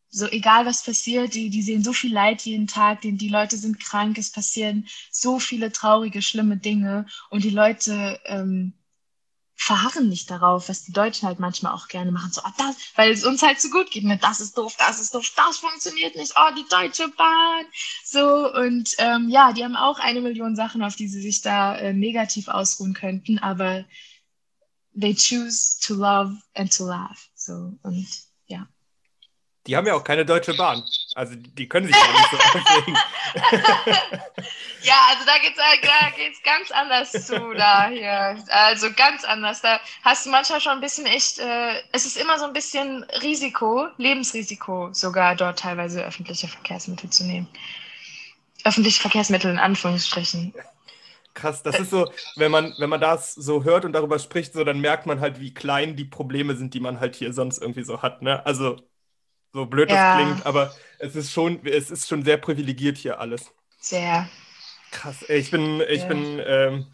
B: So egal was passiert, die, die sehen so viel Leid jeden Tag, die, die Leute sind krank, es passieren so viele traurige, schlimme Dinge und die Leute ähm, verharren nicht darauf, was die Deutschen halt manchmal auch gerne machen, so, oh, das, weil es uns halt so gut geht, ne, das ist doof, das ist doof, das funktioniert nicht, oh, die Deutsche Bahn, so, und ähm, ja, die haben auch eine Million Sachen, auf die sie sich da äh, negativ ausruhen könnten, aber they choose to love and to laugh, so, und.
A: Die haben ja auch keine Deutsche Bahn. Also die können sich gar nicht so aufregen.
B: ja, also da geht es da geht's ganz anders zu da hier. Also ganz anders. Da hast du manchmal schon ein bisschen echt, äh, es ist immer so ein bisschen Risiko, Lebensrisiko sogar dort teilweise öffentliche Verkehrsmittel zu nehmen. Öffentliche Verkehrsmittel in Anführungsstrichen.
A: Krass, das ist so, wenn man, wenn man das so hört und darüber spricht, so, dann merkt man halt, wie klein die Probleme sind, die man halt hier sonst irgendwie so hat. Ne? Also so blöd ja. das klingt, aber es ist schon, es ist schon sehr privilegiert hier alles.
B: Sehr.
A: Krass, ich bin, ich ja. bin, ähm,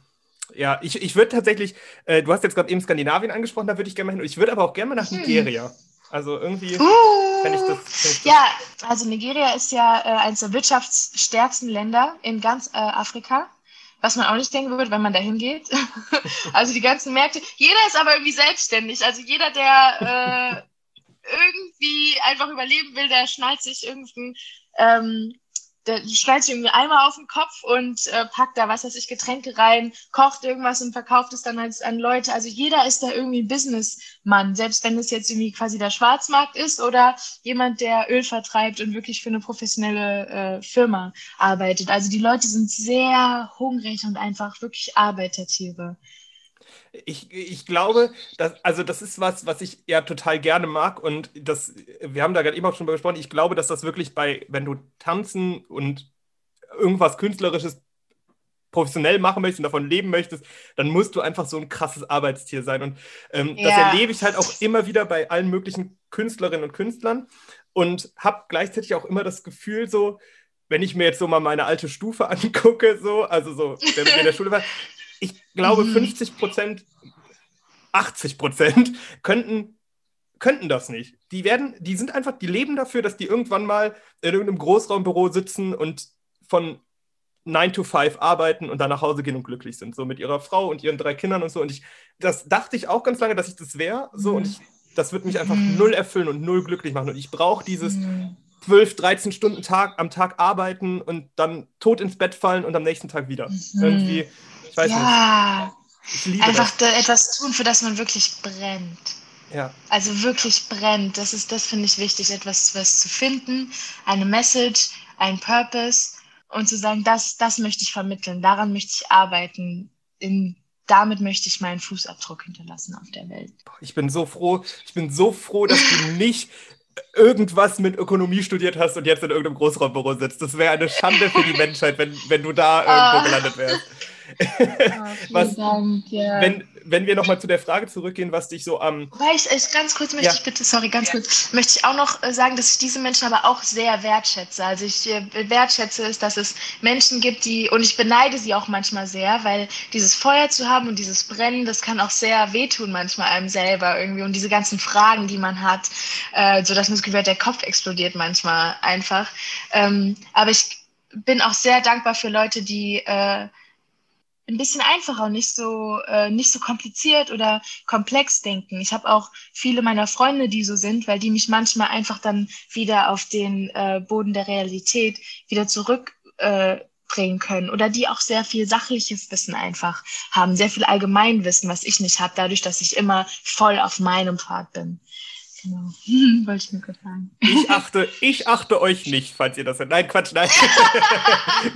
A: ja, ich, ich würde tatsächlich, äh, du hast jetzt gerade eben Skandinavien angesprochen, da würde ich gerne mal hin. Ich würde aber auch gerne mal nach hm. Nigeria. Also irgendwie uh,
B: ich, das, ich das. Ja, also Nigeria ist ja äh, eines der wirtschaftsstärksten Länder in ganz äh, Afrika was man auch nicht denken würde, wenn man da hingeht. also die ganzen Märkte. Jeder ist aber irgendwie selbstständig. Also jeder, der äh, irgendwie einfach überleben will, der schnallt sich irgendein, ähm, der sich irgendwie Eimer auf den Kopf und äh, packt da, was weiß ich, Getränke rein, kocht irgendwas und verkauft es dann als an Leute. Also jeder ist da irgendwie Businessmann, selbst wenn es jetzt irgendwie quasi der Schwarzmarkt ist oder jemand, der Öl vertreibt und wirklich für eine professionelle äh, Firma arbeitet. Also die Leute sind sehr hungrig und einfach wirklich Arbeitertiere
A: ich, ich glaube, dass, also das ist was, was ich ja total gerne mag und das, wir haben da gerade eben auch schon drüber gesprochen, ich glaube, dass das wirklich bei, wenn du tanzen und irgendwas Künstlerisches professionell machen möchtest und davon leben möchtest, dann musst du einfach so ein krasses Arbeitstier sein. Und ähm, ja. das erlebe ich halt auch immer wieder bei allen möglichen Künstlerinnen und Künstlern und habe gleichzeitig auch immer das Gefühl, so, wenn ich mir jetzt so mal meine alte Stufe angucke, so, also so, wenn ich in der Schule war, ich glaube, 50 mhm. Prozent, 80 Prozent könnten, könnten das nicht. Die werden, die sind einfach, die leben dafür, dass die irgendwann mal in irgendeinem Großraumbüro sitzen und von 9 to 5 arbeiten und dann nach Hause gehen und glücklich sind. So mit ihrer Frau und ihren drei Kindern und so. Und ich, das dachte ich auch ganz lange, dass ich das wäre. So, mhm. und ich, das wird mich einfach mhm. null erfüllen und null glücklich machen. Und ich brauche dieses mhm. 12, 13 Stunden Tag, am Tag arbeiten und dann tot ins Bett fallen und am nächsten Tag wieder. Irgendwie ich weiß
B: ja, nicht. einfach das. etwas tun, für das man wirklich brennt.
A: Ja.
B: Also wirklich brennt. Das ist, das finde ich wichtig, etwas was zu finden, eine Message, ein Purpose und zu sagen, das, das möchte ich vermitteln, daran möchte ich arbeiten, in, damit möchte ich meinen Fußabdruck hinterlassen auf der Welt.
A: Ich bin so froh, ich bin so froh, dass du nicht irgendwas mit Ökonomie studiert hast und jetzt in irgendeinem Großraumbüro sitzt. Das wäre eine Schande für die Menschheit, wenn, wenn du da irgendwo oh. gelandet wärst. Oh, was, Dank, ja. wenn, wenn wir nochmal zu der Frage zurückgehen, was dich so am.
B: Wobei ich, ich ganz kurz möchte ja. ich bitte, sorry, ganz kurz, möchte ich auch noch äh, sagen, dass ich diese Menschen aber auch sehr wertschätze. Also ich äh, wertschätze es, dass es Menschen gibt, die, und ich beneide sie auch manchmal sehr, weil dieses Feuer zu haben und dieses Brennen, das kann auch sehr wehtun manchmal einem selber irgendwie. Und diese ganzen Fragen, die man hat, äh, so dass man das Gefühl hat, der Kopf explodiert manchmal einfach. Ähm, aber ich bin auch sehr dankbar für Leute, die äh, ein bisschen einfacher und nicht so, äh, nicht so kompliziert oder komplex denken. Ich habe auch viele meiner Freunde, die so sind, weil die mich manchmal einfach dann wieder auf den äh, Boden der Realität wieder zurückbringen äh, können oder die auch sehr viel sachliches Wissen einfach haben, sehr viel Allgemeinwissen, was ich nicht habe, dadurch, dass ich immer voll auf meinem Pfad bin. Genau. Wollte ich nur kurz sagen.
A: Ich achte, ich achte euch nicht, falls ihr das seid. Nein, Quatsch, nein.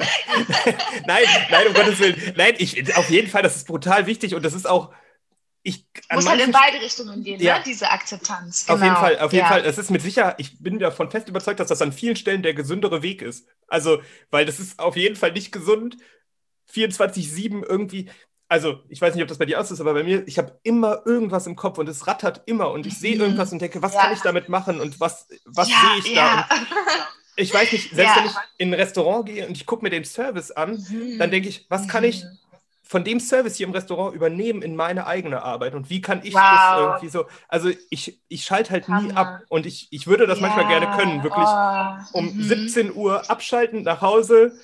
A: nein, nein, um Gottes Willen. Nein, ich, auf jeden Fall, das ist brutal wichtig und das ist auch. Ich,
B: Muss halt in beide Richtungen gehen, ja. ne? diese Akzeptanz.
A: Genau. Auf jeden genau. Fall, auf jeden ja. Fall. Es ist mit Sicherheit, ich bin davon fest überzeugt, dass das an vielen Stellen der gesündere Weg ist. Also, weil das ist auf jeden Fall nicht gesund, 24-7 irgendwie also ich weiß nicht, ob das bei dir aus ist, aber bei mir, ich habe immer irgendwas im Kopf und es rattert immer und ich sehe mhm. irgendwas und denke, was ja. kann ich damit machen und was, was ja, sehe ich ja. da? Und ich weiß nicht, selbst wenn ich in ein Restaurant gehe und ich gucke mir den Service an, mhm. dann denke ich, was kann ich mhm. von dem Service hier im Restaurant übernehmen in meine eigene Arbeit und wie kann ich wow. das irgendwie so, also ich, ich schalte halt Hammer. nie ab und ich, ich würde das manchmal gerne können, wirklich oh. um mhm. 17 Uhr abschalten, nach Hause,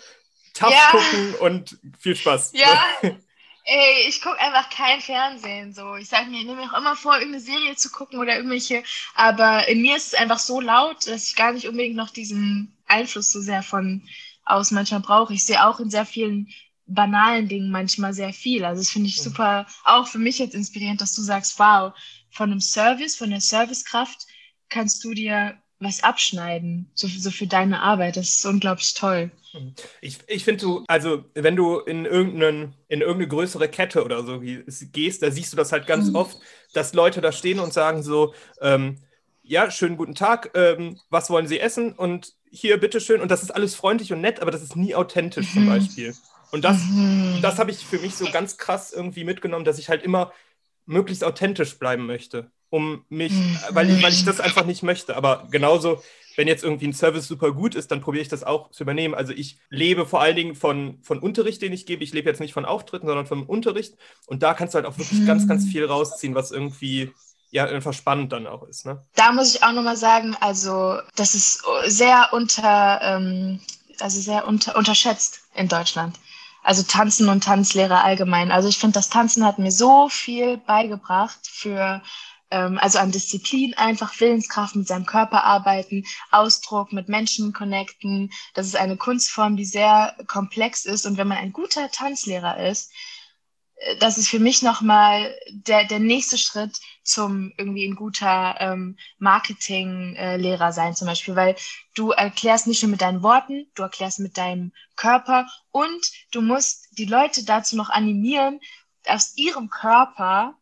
A: Tough gucken und viel Spaß.
B: Ja. Ey, ich gucke einfach kein Fernsehen. So, ich sage mir, ich nehme mir auch immer vor, irgendeine Serie zu gucken oder irgendwelche. Aber in mir ist es einfach so laut, dass ich gar nicht unbedingt noch diesen Einfluss so sehr von aus manchmal brauche. Ich sehe auch in sehr vielen banalen Dingen manchmal sehr viel. Also das finde ich mhm. super, auch für mich jetzt inspirierend, dass du sagst, wow, von einem Service, von der Servicekraft kannst du dir was abschneiden, so, so für deine Arbeit. Das ist unglaublich toll.
A: Ich, ich finde du, also wenn du in, irgendeinen, in irgendeine größere Kette oder so gehst, da siehst du das halt ganz mhm. oft, dass Leute da stehen und sagen so, ähm, ja, schönen guten Tag, ähm, was wollen Sie essen? Und hier, bitteschön. Und das ist alles freundlich und nett, aber das ist nie authentisch mhm. zum Beispiel. Und das, mhm. das habe ich für mich so ganz krass irgendwie mitgenommen, dass ich halt immer möglichst authentisch bleiben möchte, um mich, mhm. weil, ich, weil ich das einfach nicht möchte. Aber genauso wenn jetzt irgendwie ein Service super gut ist, dann probiere ich das auch zu übernehmen. Also ich lebe vor allen Dingen von, von Unterricht, den ich gebe. Ich lebe jetzt nicht von Auftritten, sondern vom Unterricht. Und da kannst du halt auch wirklich mhm. ganz, ganz viel rausziehen, was irgendwie ja einfach spannend dann auch ist. Ne?
B: Da muss ich auch nochmal sagen, also das ist sehr unter, ähm, also sehr unter, unterschätzt in Deutschland. Also Tanzen und Tanzlehrer allgemein. Also ich finde, das Tanzen hat mir so viel beigebracht für ähm, also an Disziplin einfach, Willenskraft mit seinem Körper arbeiten, Ausdruck mit Menschen connecten. Das ist eine Kunstform, die sehr komplex ist. Und wenn man ein guter Tanzlehrer ist, äh, das ist für mich nochmal der, der nächste Schritt zum irgendwie ein guter ähm, Marketinglehrer äh, sein zum Beispiel, weil du erklärst nicht nur mit deinen Worten, du erklärst mit deinem Körper und du musst die Leute dazu noch animieren, aus ihrem Körper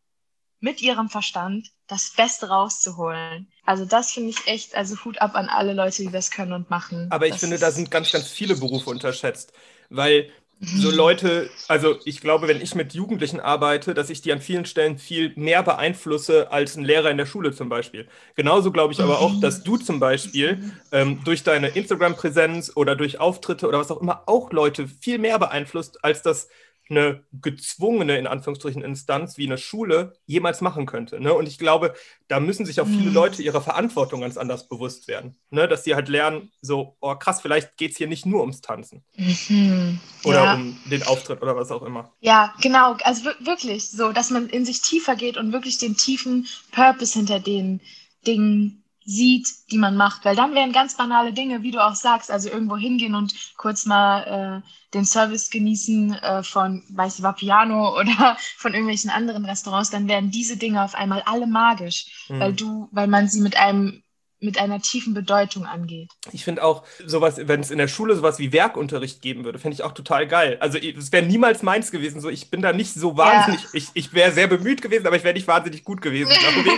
B: mit ihrem Verstand das Beste rauszuholen. Also das finde ich echt, also Hut ab an alle Leute, die das können und machen.
A: Aber ich
B: das
A: finde, da sind ganz, ganz viele Berufe unterschätzt, weil so mhm. Leute, also ich glaube, wenn ich mit Jugendlichen arbeite, dass ich die an vielen Stellen viel mehr beeinflusse als ein Lehrer in der Schule zum Beispiel. Genauso glaube ich aber auch, dass du zum Beispiel ähm, durch deine Instagram-Präsenz oder durch Auftritte oder was auch immer auch Leute viel mehr beeinflusst, als das eine gezwungene, in Anführungsstrichen, Instanz wie eine Schule jemals machen könnte. Ne? Und ich glaube, da müssen sich auch viele mhm. Leute ihrer Verantwortung ganz anders bewusst werden. Ne? Dass sie halt lernen, so, oh krass, vielleicht geht es hier nicht nur ums Tanzen. Mhm. Oder ja. um den Auftritt oder was auch immer.
B: Ja, genau. Also wirklich so, dass man in sich tiefer geht und wirklich den tiefen Purpose hinter den Dingen sieht, die man macht. Weil dann wären ganz banale Dinge, wie du auch sagst, also irgendwo hingehen und kurz mal äh, den Service genießen äh, von, weiß ich, Vapiano oder von irgendwelchen anderen Restaurants, dann werden diese Dinge auf einmal alle magisch, mhm. weil du, weil man sie mit einem mit einer tiefen Bedeutung angeht.
A: Ich finde auch sowas, wenn es in der Schule sowas wie Werkunterricht geben würde, finde ich auch total geil. Also es wäre niemals meins gewesen. So, ich bin da nicht so wahnsinnig, ja. ich, ich wäre sehr bemüht gewesen, aber ich wäre nicht wahnsinnig gut gewesen,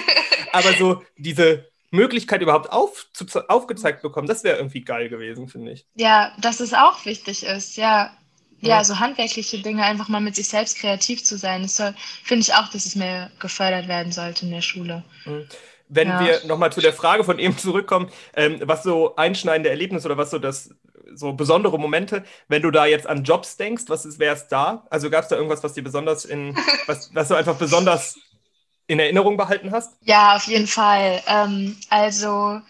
A: aber so diese Möglichkeit überhaupt auf, zu, aufgezeigt bekommen. Das wäre irgendwie geil gewesen, finde ich.
B: Ja, dass es auch wichtig ist, ja. Ja, so handwerkliche Dinge, einfach mal mit sich selbst kreativ zu sein. Das finde ich auch, dass es mehr gefördert werden sollte in der Schule.
A: Mhm. Wenn ja. wir nochmal zu der Frage von eben zurückkommen, ähm, was so einschneidende Erlebnisse oder was so das so besondere Momente, wenn du da jetzt an Jobs denkst, was wäre es da? Also gab es da irgendwas, was dir besonders in, was, was du einfach besonders in Erinnerung behalten hast?
B: Ja, auf jeden Fall. Ähm, also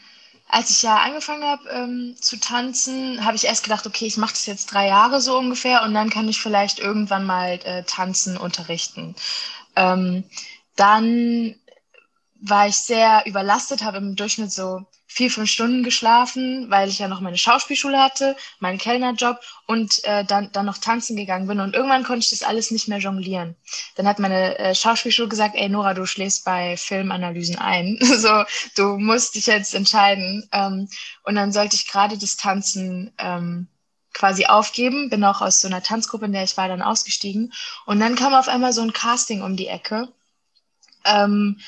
B: als ich ja angefangen habe ähm, zu tanzen, habe ich erst gedacht, okay, ich mache das jetzt drei Jahre so ungefähr und dann kann ich vielleicht irgendwann mal äh, tanzen unterrichten. Ähm, dann war ich sehr überlastet, habe im Durchschnitt so vier, fünf Stunden geschlafen, weil ich ja noch meine Schauspielschule hatte, meinen Kellnerjob und äh, dann, dann noch tanzen gegangen bin. Und irgendwann konnte ich das alles nicht mehr jonglieren. Dann hat meine äh, Schauspielschule gesagt, ey Nora, du schläfst bei Filmanalysen ein. so, du musst dich jetzt entscheiden. Ähm, und dann sollte ich gerade das Tanzen ähm, quasi aufgeben, bin auch aus so einer Tanzgruppe, in der ich war, dann ausgestiegen. Und dann kam auf einmal so ein Casting um die Ecke. Ähm,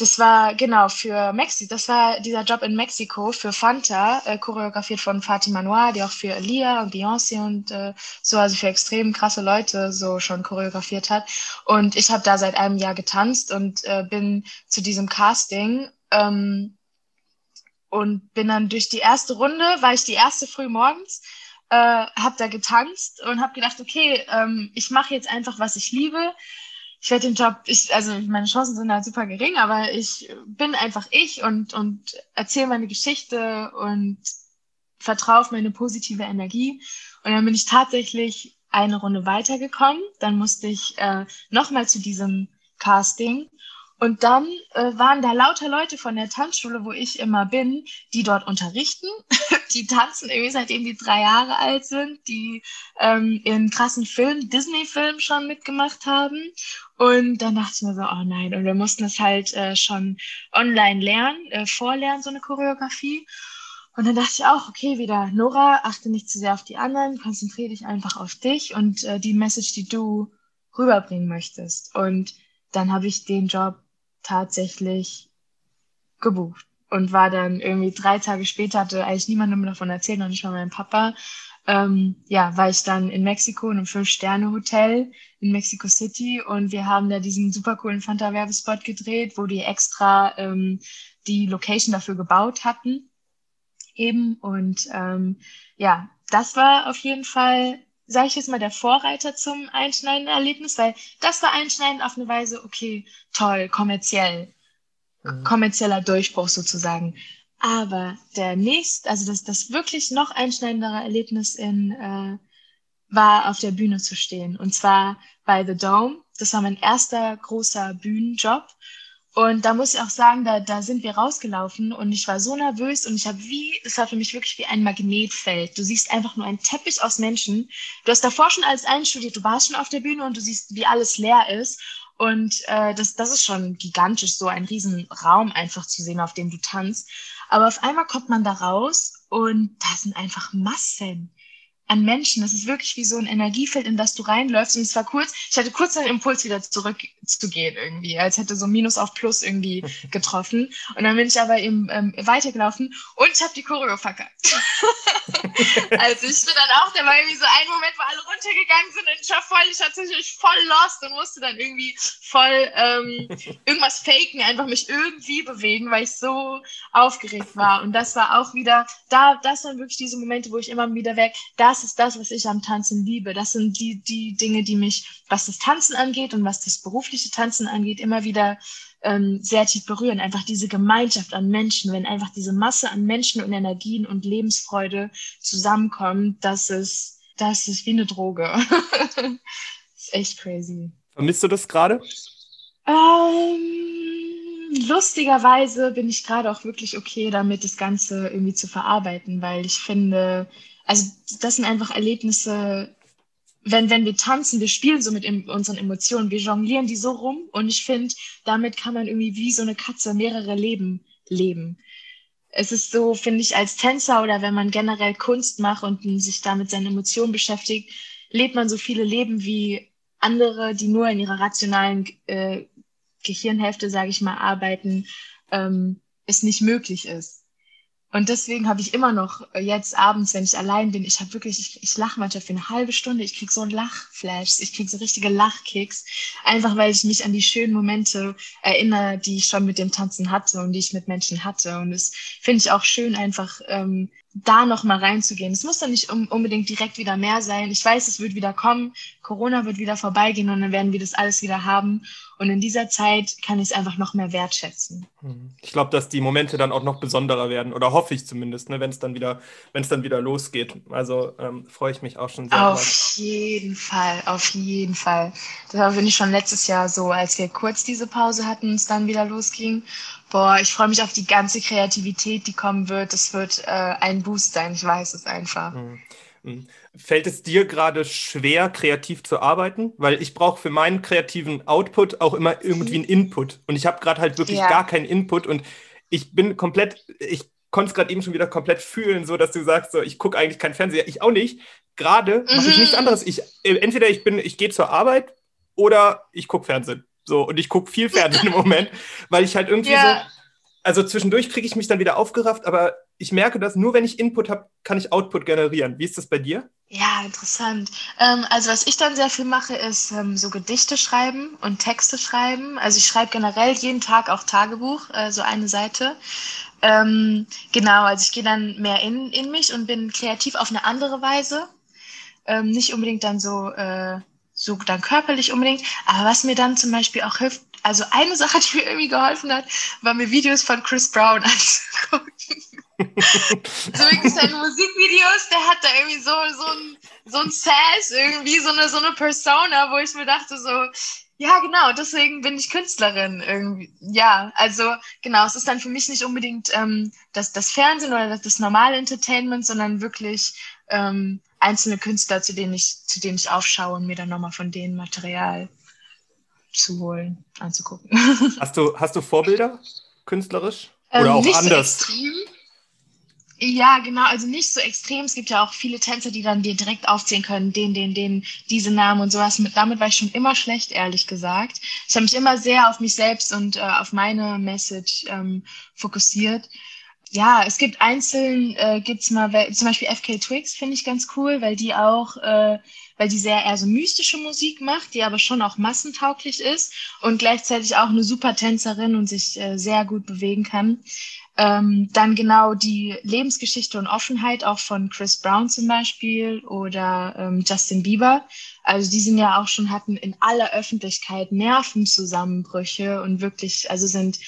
B: das war genau für Mexiko, das war dieser Job in Mexiko für Fanta, äh, choreografiert von Fatima Noir, die auch für Alia und Beyoncé und äh, so, also für extrem krasse Leute so schon choreografiert hat. Und ich habe da seit einem Jahr getanzt und äh, bin zu diesem Casting ähm, und bin dann durch die erste Runde, war ich die erste früh morgens, äh, habe da getanzt und habe gedacht, okay, ähm, ich mache jetzt einfach, was ich liebe ich werde den Job, ich, also meine Chancen sind halt super gering, aber ich bin einfach ich und, und erzähle meine Geschichte und vertraue auf meine positive Energie. Und dann bin ich tatsächlich eine Runde weitergekommen. Dann musste ich äh, nochmal zu diesem Casting und dann äh, waren da lauter Leute von der Tanzschule, wo ich immer bin, die dort unterrichten. die tanzen irgendwie seitdem die drei Jahre alt sind, die ähm, in krassen Filmen, Disney-Filmen schon mitgemacht haben. Und dann dachte ich mir so, oh nein. Und wir mussten es halt äh, schon online lernen, äh, vorlernen, so eine Choreografie. Und dann dachte ich auch, okay, wieder, Nora, achte nicht zu sehr auf die anderen, konzentriere dich einfach auf dich und äh, die Message, die du rüberbringen möchtest. Und dann habe ich den Job tatsächlich gebucht und war dann irgendwie drei Tage später, hatte eigentlich niemandem davon erzählt, noch nicht mal mein Papa. Ähm, ja, war ich dann in Mexiko in einem Fünf-Sterne-Hotel in Mexico City und wir haben da diesen super coolen Fanta-Werbespot gedreht, wo die extra ähm, die Location dafür gebaut hatten. Eben und ähm, ja, das war auf jeden Fall sage ich jetzt mal, der Vorreiter zum einschneidenden Erlebnis, weil das war einschneidend auf eine Weise, okay, toll, kommerziell, mhm. kommerzieller Durchbruch sozusagen. Aber der nächste, also das, das wirklich noch einschneidendere Erlebnis in, äh, war auf der Bühne zu stehen. Und zwar bei The Dome. Das war mein erster großer Bühnenjob. Und da muss ich auch sagen, da, da sind wir rausgelaufen und ich war so nervös und ich habe wie, das war für mich wirklich wie ein Magnetfeld. Du siehst einfach nur einen Teppich aus Menschen. Du hast davor schon alles einstudiert, du warst schon auf der Bühne und du siehst, wie alles leer ist. Und äh, das, das ist schon gigantisch, so ein riesen Raum einfach zu sehen, auf dem du tanzt. Aber auf einmal kommt man da raus und da sind einfach Massen an Menschen. Das ist wirklich wie so ein Energiefeld, in das du reinläufst. Und es war kurz, ich hatte kurz den Impuls, wieder zurückzugehen irgendwie, als hätte so Minus auf Plus irgendwie getroffen. Und dann bin ich aber eben ähm, weitergelaufen und ich habe die Choreo verkackt. also ich bin dann auch, da war irgendwie so ein Moment, wo alle runtergegangen sind und ich war voll, ich tatsächlich voll lost und musste dann irgendwie voll ähm, irgendwas faken, einfach mich irgendwie bewegen, weil ich so aufgeregt war. Und das war auch wieder, da, das waren wirklich diese Momente, wo ich immer wieder weg, das das ist das, was ich am Tanzen liebe. Das sind die, die Dinge, die mich, was das Tanzen angeht und was das berufliche Tanzen angeht, immer wieder ähm, sehr tief berühren. Einfach diese Gemeinschaft an Menschen, wenn einfach diese Masse an Menschen und Energien und Lebensfreude zusammenkommt, das ist, das ist wie eine Droge. das ist echt crazy.
A: Vermisst du das gerade?
B: Ähm, lustigerweise bin ich gerade auch wirklich okay damit, das Ganze irgendwie zu verarbeiten, weil ich finde, also das sind einfach Erlebnisse, wenn, wenn wir tanzen, wir spielen so mit unseren Emotionen, wir jonglieren die so rum und ich finde, damit kann man irgendwie wie so eine Katze mehrere Leben leben. Es ist so, finde ich, als Tänzer oder wenn man generell Kunst macht und sich da mit seinen Emotionen beschäftigt, lebt man so viele Leben wie andere, die nur in ihrer rationalen äh, Gehirnhälfte, sage ich mal, arbeiten. Ähm, es nicht möglich ist. Und deswegen habe ich immer noch äh, jetzt abends, wenn ich allein bin, ich habe wirklich, ich, ich lache manchmal für eine halbe Stunde, ich krieg so einen Lachflash, ich krieg so richtige Lachkicks, einfach weil ich mich an die schönen Momente erinnere, die ich schon mit dem Tanzen hatte und die ich mit Menschen hatte. Und das finde ich auch schön, einfach ähm, da noch mal reinzugehen. Es muss dann nicht um, unbedingt direkt wieder mehr sein. Ich weiß, es wird wieder kommen, Corona wird wieder vorbeigehen und dann werden wir das alles wieder haben. Und in dieser Zeit kann ich es einfach noch mehr wertschätzen.
A: Hm. Ich glaube, dass die Momente dann auch noch besonderer werden oder hoffe ich zumindest, ne, wenn es dann wieder, wenn es dann wieder losgeht. Also ähm, freue ich mich auch schon sehr.
B: Auf drauf. jeden Fall, auf jeden Fall. Das war, finde ich, schon letztes Jahr so, als wir kurz diese Pause hatten, es dann wieder losging. Boah, ich freue mich auf die ganze Kreativität, die kommen wird. Das wird äh, ein Boost sein, ich weiß es einfach. Mhm.
A: mhm. Fällt es dir gerade schwer, kreativ zu arbeiten? Weil ich brauche für meinen kreativen Output auch immer irgendwie einen Input. Und ich habe gerade halt wirklich ja. gar keinen Input und ich bin komplett, ich konnte es gerade eben schon wieder komplett fühlen, so dass du sagst, so ich gucke eigentlich keinen Fernseher. Ich auch nicht. Gerade mache ich nichts mhm. anderes. Ich, äh, entweder ich bin, ich gehe zur Arbeit oder ich gucke Fernsehen. So, und ich gucke viel Fernsehen im Moment, weil ich halt irgendwie ja. so. Also zwischendurch kriege ich mich dann wieder aufgerafft, aber ich merke, dass nur wenn ich Input habe, kann ich Output generieren. Wie ist das bei dir?
B: Ja, interessant. Ähm, also was ich dann sehr viel mache, ist ähm, so Gedichte schreiben und Texte schreiben. Also ich schreibe generell jeden Tag auch Tagebuch, äh, so eine Seite. Ähm, genau, also ich gehe dann mehr in, in mich und bin kreativ auf eine andere Weise. Ähm, nicht unbedingt dann so äh, so dann körperlich unbedingt. Aber was mir dann zum Beispiel auch hilft, also eine Sache, die mir irgendwie geholfen hat, war mir Videos von Chris Brown anzugucken. so wirklich seine Musikvideos, der hat da irgendwie so, so ein, so ein Sass, irgendwie so eine, so eine Persona, wo ich mir dachte so, ja, genau, deswegen bin ich Künstlerin irgendwie. Ja, also genau, es ist dann für mich nicht unbedingt ähm, das, das Fernsehen oder das, das normale Entertainment, sondern wirklich ähm, einzelne Künstler, zu denen ich, zu denen ich aufschaue und mir dann nochmal von denen Material zu holen, anzugucken.
A: Hast du, hast du Vorbilder künstlerisch? Oder ähm, auch nicht anders?
B: So extrem. Ja, genau, also nicht so extrem. Es gibt ja auch viele Tänzer, die dann dir direkt aufzählen können, den, den, den, diese Namen und sowas. Mit, damit war ich schon immer schlecht, ehrlich gesagt. Ich habe mich immer sehr auf mich selbst und äh, auf meine Message ähm, fokussiert ja, es gibt einzeln, äh, gibt's mal, zum Beispiel FK Twigs finde ich ganz cool, weil die auch, äh, weil die sehr eher so mystische Musik macht, die aber schon auch massentauglich ist und gleichzeitig auch eine super Tänzerin und sich äh, sehr gut bewegen kann. Ähm, dann genau die Lebensgeschichte und Offenheit auch von Chris Brown zum Beispiel oder ähm, Justin Bieber. Also die sind ja auch schon, hatten in aller Öffentlichkeit Nervenzusammenbrüche und wirklich, also sind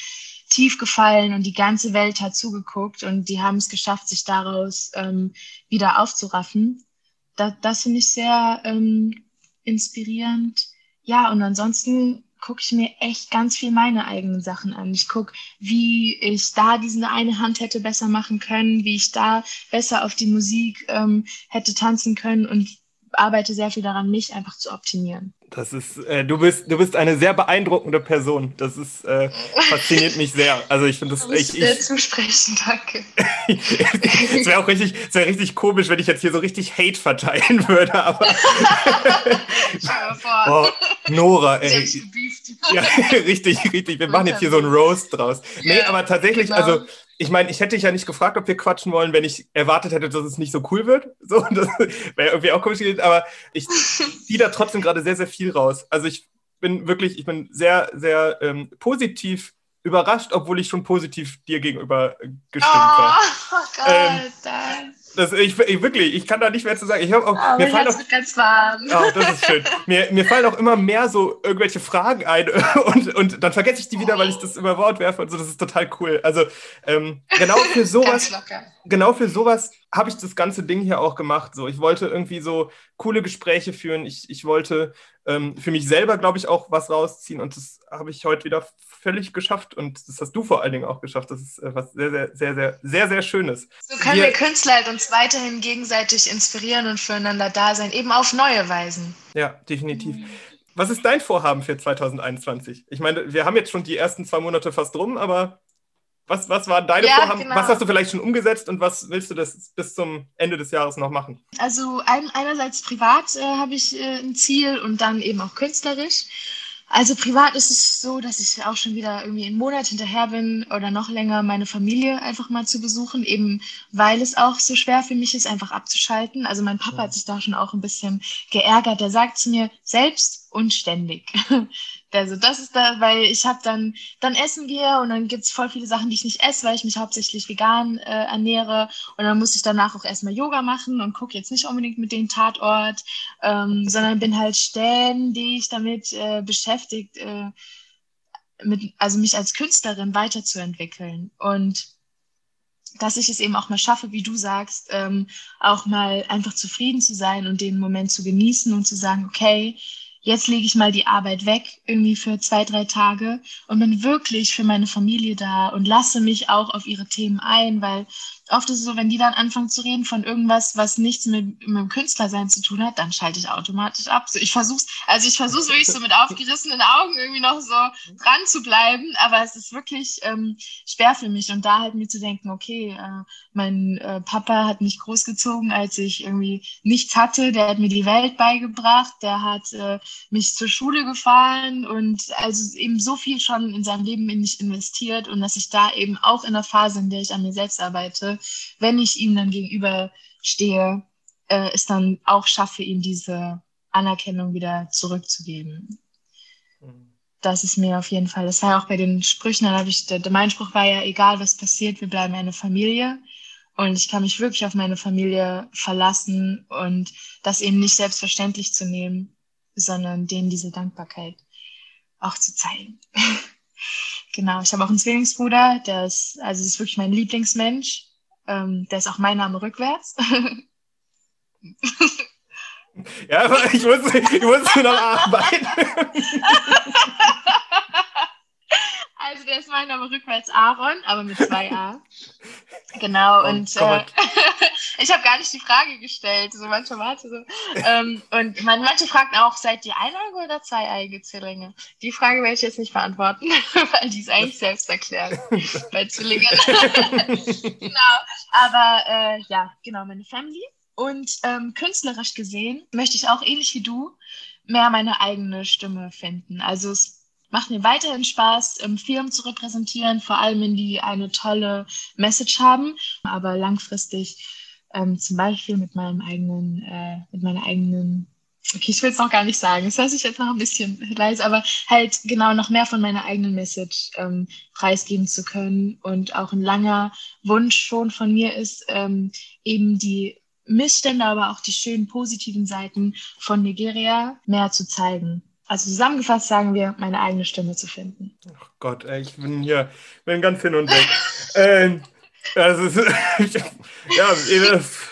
B: tief gefallen und die ganze Welt hat zugeguckt und die haben es geschafft, sich daraus ähm, wieder aufzuraffen. Da, das finde ich sehr ähm, inspirierend. Ja, und ansonsten gucke ich mir echt ganz viel meine eigenen Sachen an. Ich gucke, wie ich da diese eine Hand hätte besser machen können, wie ich da besser auf die Musik ähm, hätte tanzen können und arbeite sehr viel daran, mich einfach zu optimieren.
A: Das ist, äh, du bist, du bist eine sehr beeindruckende Person. Das ist, äh, fasziniert mich sehr. Also ich finde das
B: echt. Sehr zusprechen, danke.
A: es wäre auch richtig, es wäre richtig komisch, wenn ich jetzt hier so richtig Hate verteilen würde. Aber oh, Nora, ey. ja, richtig, richtig. Wir machen jetzt hier so einen Roast draus. Nee, aber tatsächlich, genau. also ich meine, ich hätte dich ja nicht gefragt, ob wir quatschen wollen, wenn ich erwartet hätte, dass es nicht so cool wird. So, das wäre irgendwie auch komisch gewesen, aber ich ziehe da trotzdem gerade sehr, sehr viel raus. Also ich bin wirklich, ich bin sehr, sehr ähm, positiv überrascht, obwohl ich schon positiv dir gegenüber gestimmt war. Oh, Gott, ähm, das, ich, ich, wirklich, ich kann da nicht mehr zu sagen. Ich auch,
B: oh, mir fallen auch, ganz warm.
A: Oh, das ist schön. Mir, mir fallen auch immer mehr so irgendwelche Fragen ein und, und dann vergesse ich die wieder, weil ich das über Wort werfe und so. Das ist total cool. Also ähm, genau für sowas, genau für sowas habe ich das ganze Ding hier auch gemacht. So, ich wollte irgendwie so coole Gespräche führen. Ich, ich wollte ähm, für mich selber, glaube ich, auch was rausziehen und das habe ich heute wieder völlig geschafft und das hast du vor allen Dingen auch geschafft. Das ist äh, was sehr, sehr, sehr, sehr, sehr, sehr Schönes.
B: So können wir, wir Künstler halt uns weiterhin gegenseitig inspirieren und füreinander da sein, eben auf neue Weisen.
A: Ja, definitiv. Mhm. Was ist dein Vorhaben für 2021? Ich meine, wir haben jetzt schon die ersten zwei Monate fast rum, aber was, was waren deine ja, Vorhaben? Genau. Was hast du vielleicht schon umgesetzt und was willst du das bis zum Ende des Jahres noch machen?
B: Also ein, einerseits privat äh, habe ich äh, ein Ziel und dann eben auch künstlerisch. Also privat ist es so, dass ich auch schon wieder irgendwie einen Monat hinterher bin oder noch länger meine Familie einfach mal zu besuchen, eben weil es auch so schwer für mich ist, einfach abzuschalten. Also mein Papa hat sich da schon auch ein bisschen geärgert. Der sagt zu mir, selbst und ständig. Also das ist da, weil ich habe dann, dann essen wir und dann gibt's voll viele Sachen, die ich nicht esse, weil ich mich hauptsächlich vegan äh, ernähre. Und dann muss ich danach auch erstmal Yoga machen und gucke jetzt nicht unbedingt mit dem Tatort, ähm, sondern bin halt ständig damit äh, beschäftigt, äh, mit, also mich als Künstlerin weiterzuentwickeln. Und dass ich es eben auch mal schaffe, wie du sagst, ähm, auch mal einfach zufrieden zu sein und den Moment zu genießen und zu sagen, okay, jetzt lege ich mal die Arbeit weg, irgendwie für zwei, drei Tage und bin wirklich für meine Familie da und lasse mich auch auf ihre Themen ein, weil oft ist es so, wenn die dann anfangen zu reden von irgendwas, was nichts mit, mit dem Künstlersein zu tun hat, dann schalte ich automatisch ab. So, ich versuche also ich versuche wirklich so mit aufgerissenen Augen irgendwie noch so dran zu bleiben, aber es ist wirklich ähm, schwer für mich und da halt mir zu denken, okay, äh, mein äh, Papa hat mich großgezogen, als ich irgendwie nichts hatte, der hat mir die Welt beigebracht, der hat äh, mich zur Schule gefahren und also eben so viel schon in seinem Leben in mich investiert und dass ich da eben auch in der Phase, in der ich an mir selbst arbeite, wenn ich ihm dann gegenüberstehe, äh, es dann auch schaffe, ihm diese Anerkennung wieder zurückzugeben. Das ist mir auf jeden Fall, das war ja auch bei den Sprüchen, dann habe ich, der, mein Spruch war ja, egal was passiert, wir bleiben eine Familie. Und ich kann mich wirklich auf meine Familie verlassen und das eben nicht selbstverständlich zu nehmen, sondern denen diese Dankbarkeit auch zu zeigen. genau, ich habe auch einen Zwillingsbruder, der ist, also ist wirklich mein Lieblingsmensch. Ähm, der ist auch mein Name rückwärts.
A: ja, aber ich muss, ich muss noch arbeiten.
B: Also der ist mein Name rückwärts Aaron, aber mit zwei A. Genau, oh und äh, ich habe gar nicht die Frage gestellt. So manche warte so. ähm, und man, manche fragen auch, seid ihr eineige oder zweieige Zwillinge? Die Frage werde ich jetzt nicht beantworten, weil die ist eigentlich selbst erklärt bei Zwillingen. genau. Aber äh, ja, genau, meine Family. Und ähm, künstlerisch gesehen möchte ich auch ähnlich wie du mehr meine eigene Stimme finden. Also es macht mir weiterhin Spaß, Firmen zu repräsentieren, vor allem wenn die eine tolle Message haben, aber langfristig ähm, zum Beispiel mit meinem eigenen, äh, mit meiner eigenen Okay, ich will es noch gar nicht sagen. Das heißt, ich jetzt noch ein bisschen leise, aber halt genau noch mehr von meiner eigenen Message ähm, preisgeben zu können. Und auch ein langer Wunsch schon von mir ist, ähm, eben die Missstände, aber auch die schönen positiven Seiten von Nigeria mehr zu zeigen. Also zusammengefasst sagen wir, meine eigene Stimme zu finden.
A: Ach Gott, ey, ich bin hier, bin ganz hin und weg. ähm, also, ja,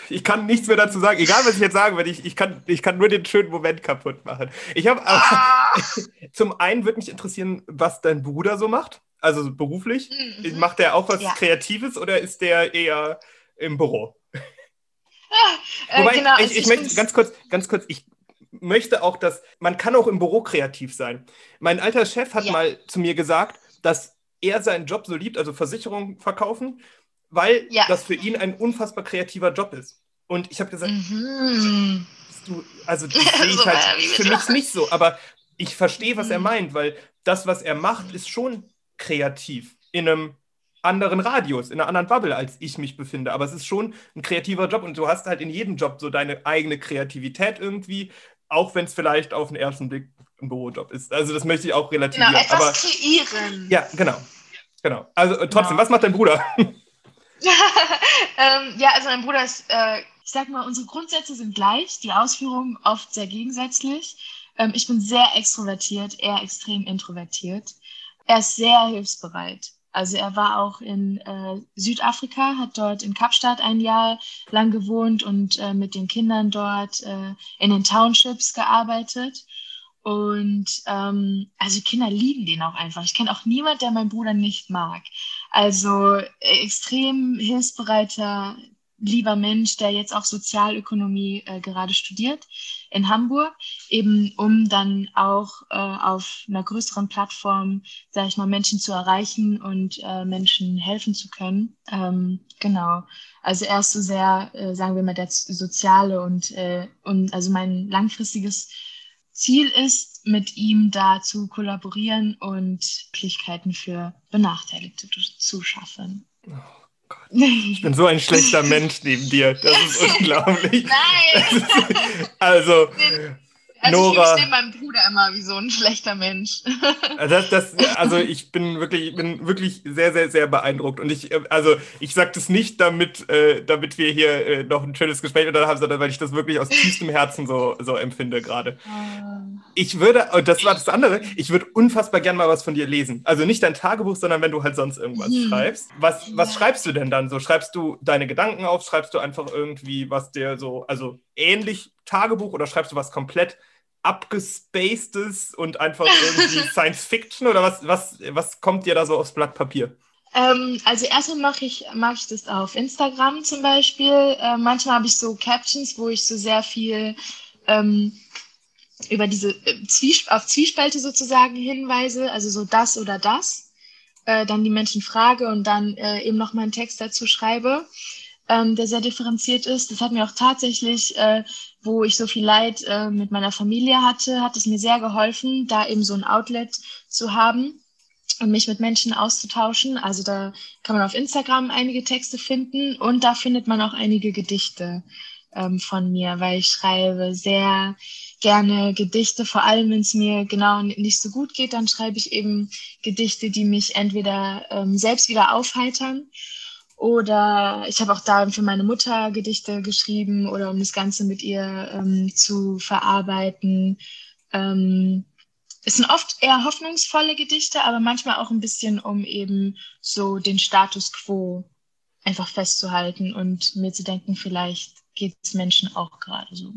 A: ich kann nichts mehr dazu sagen. Egal, was ich jetzt sagen werde, ich, ich, kann, ich kann nur den schönen Moment kaputt machen. Ich habe ah. zum einen würde mich interessieren, was dein Bruder so macht. Also beruflich. Mhm. Macht der auch was ja. Kreatives oder ist der eher im Büro? Ah, äh, Wobei, genau, ich, ich, ich möchte ganz kurz, ganz kurz, ich möchte auch, dass man kann auch im Büro kreativ sein. Mein alter Chef hat ja. mal zu mir gesagt, dass er seinen Job so liebt, also Versicherungen verkaufen, weil ja. das für ihn ein unfassbar kreativer Job ist. Und ich habe gesagt, mhm. du, also das sehe ich halt für mich nicht so, aber ich verstehe, was mhm. er meint, weil das, was er macht, ist schon kreativ in einem anderen Radius, in einer anderen Bubble, als ich mich befinde. Aber es ist schon ein kreativer Job und du hast halt in jedem Job so deine eigene Kreativität irgendwie auch wenn es vielleicht auf den ersten Blick ein Bürojob ist. Also das möchte ich auch relativieren.
B: Genau, etwas Aber, kreieren.
A: Ja, genau. Genau. Also äh, trotzdem, genau. was macht dein Bruder?
B: ähm, ja, also mein Bruder ist, äh, ich sag mal, unsere Grundsätze sind gleich, die Ausführungen oft sehr gegensätzlich. Ähm, ich bin sehr extrovertiert, er extrem introvertiert. Er ist sehr hilfsbereit. Also er war auch in äh, Südafrika, hat dort in Kapstadt ein Jahr lang gewohnt und äh, mit den Kindern dort äh, in den Townships gearbeitet. Und ähm, also Kinder lieben den auch einfach. Ich kenne auch niemand, der meinen Bruder nicht mag. Also extrem hilfsbereiter, lieber Mensch, der jetzt auch Sozialökonomie äh, gerade studiert in Hamburg, eben um dann auch äh, auf einer größeren Plattform, sage ich mal, Menschen zu erreichen und äh, Menschen helfen zu können. Ähm, genau. Also er ist so sehr, äh, sagen wir mal, der soziale und, äh, und also mein langfristiges Ziel ist, mit ihm da zu kollaborieren und Möglichkeiten für Benachteiligte zu schaffen.
A: Oh Gott. Ich bin so ein schlechter Mensch neben dir. Das ist unglaublich.
B: Nein!
A: also,
B: also
A: Nora.
B: ich stehe meinem Bruder immer wie so ein schlechter Mensch.
A: Das, das, also ich bin wirklich, ich bin wirklich sehr, sehr, sehr beeindruckt. Und ich, äh, also ich sage das nicht, damit, äh, damit wir hier äh, noch ein schönes Gespräch miteinander haben, sondern weil ich das wirklich aus tiefstem Herzen so, so empfinde gerade. Ich würde, und das war das andere, ich würde unfassbar gern mal was von dir lesen. Also nicht dein Tagebuch, sondern wenn du halt sonst irgendwas
B: Hm.
A: schreibst. Was, was schreibst du denn dann so? Schreibst du deine Gedanken auf? Schreibst du einfach irgendwie, was dir so, also ähnlich Tagebuch oder schreibst du was komplett abgespacedes und einfach irgendwie Science Fiction oder was, was, was kommt dir da so aufs Blatt Papier?
B: Ähm, also erstmal mache ich, mache ich das auf Instagram zum Beispiel. Äh, manchmal habe ich so Captions, wo ich so sehr viel ähm, über diese äh, Zwiesp auf Zwiespalte sozusagen hinweise, also so das oder das. Äh, dann die Menschen frage und dann äh, eben nochmal einen Text dazu schreibe, ähm, der sehr differenziert ist. Das hat mir auch tatsächlich, äh, wo ich so viel Leid äh, mit meiner Familie hatte, hat es mir sehr geholfen, da eben so ein Outlet zu haben und mich mit Menschen auszutauschen. Also da kann man auf Instagram einige Texte finden und da findet man auch einige Gedichte ähm, von mir, weil ich schreibe sehr gerne Gedichte, vor allem wenn es mir genau nicht so gut geht, dann schreibe ich eben Gedichte, die mich entweder ähm, selbst wieder aufheitern oder ich habe auch da für meine Mutter Gedichte geschrieben oder um das Ganze mit ihr ähm, zu verarbeiten. Ähm, es sind oft eher hoffnungsvolle Gedichte, aber manchmal auch ein bisschen, um eben so den Status quo einfach festzuhalten und mir zu denken, vielleicht geht es Menschen auch gerade so.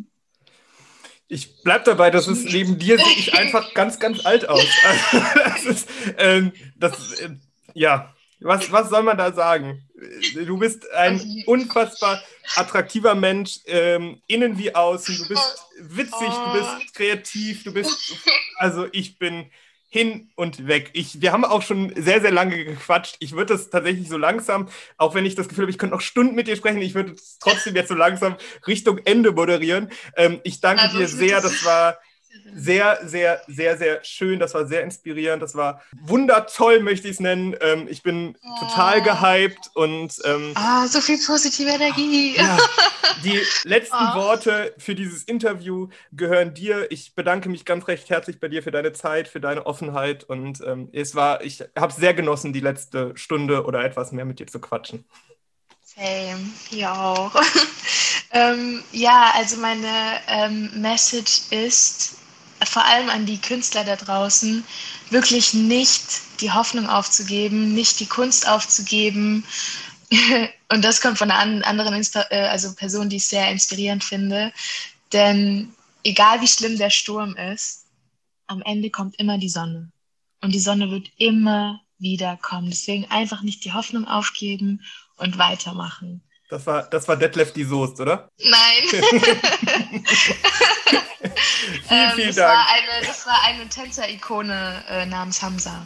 A: Ich bleib dabei, dass es neben dir sehe ich einfach ganz, ganz alt aus. Also, das ist, ähm, das, äh, ja, was, was soll man da sagen? Du bist ein
B: Also,
A: unfassbar attraktiver Mensch, ähm, innen wie außen. Du bist witzig, du bist kreativ, du bist, also ich bin hin und weg. Ich, wir haben auch schon sehr, sehr lange gequatscht. Ich würde das tatsächlich so langsam, auch wenn ich das Gefühl habe, ich könnte noch Stunden mit dir sprechen, ich würde es trotzdem jetzt so langsam Richtung Ende moderieren. Ähm, ich danke
B: Also,
A: dir sehr. Das war sehr, sehr, sehr, sehr schön. Das war sehr inspirierend. Das war wundertoll, möchte ich es nennen. Ähm, ich bin total
B: Oh.
A: gehypt und ähm,
B: Ah, so viel positive Energie.
A: ja, die letzten
B: Oh.
A: Worte für dieses Interview gehören dir. Ich bedanke mich ganz recht herzlich bei dir für deine Zeit, für deine Offenheit und ähm, es war, ich habe sehr genossen, die letzte Stunde oder etwas mehr mit dir zu quatschen.
B: Same, hier auch. ähm, ja, also meine ähm, Message ist vor allem an die Künstler da draußen, wirklich nicht die Hoffnung aufzugeben, nicht die Kunst aufzugeben. Und das kommt von einer an- anderen Insta äh, also Person, die ich sehr inspirierend finde. Denn egal wie schlimm der Sturm ist, am Ende kommt immer die Sonne. Und die Sonne wird immer wieder kommen. Deswegen einfach nicht die Hoffnung aufgeben und weitermachen.
A: Das war, das war Detlef die Soest, oder?
B: Nein.
A: Vielen,
B: Ähm,
A: vielen
B: das,
A: Dank.
B: war eine, das war eine Tänzer-Ikone äh, namens Hamza.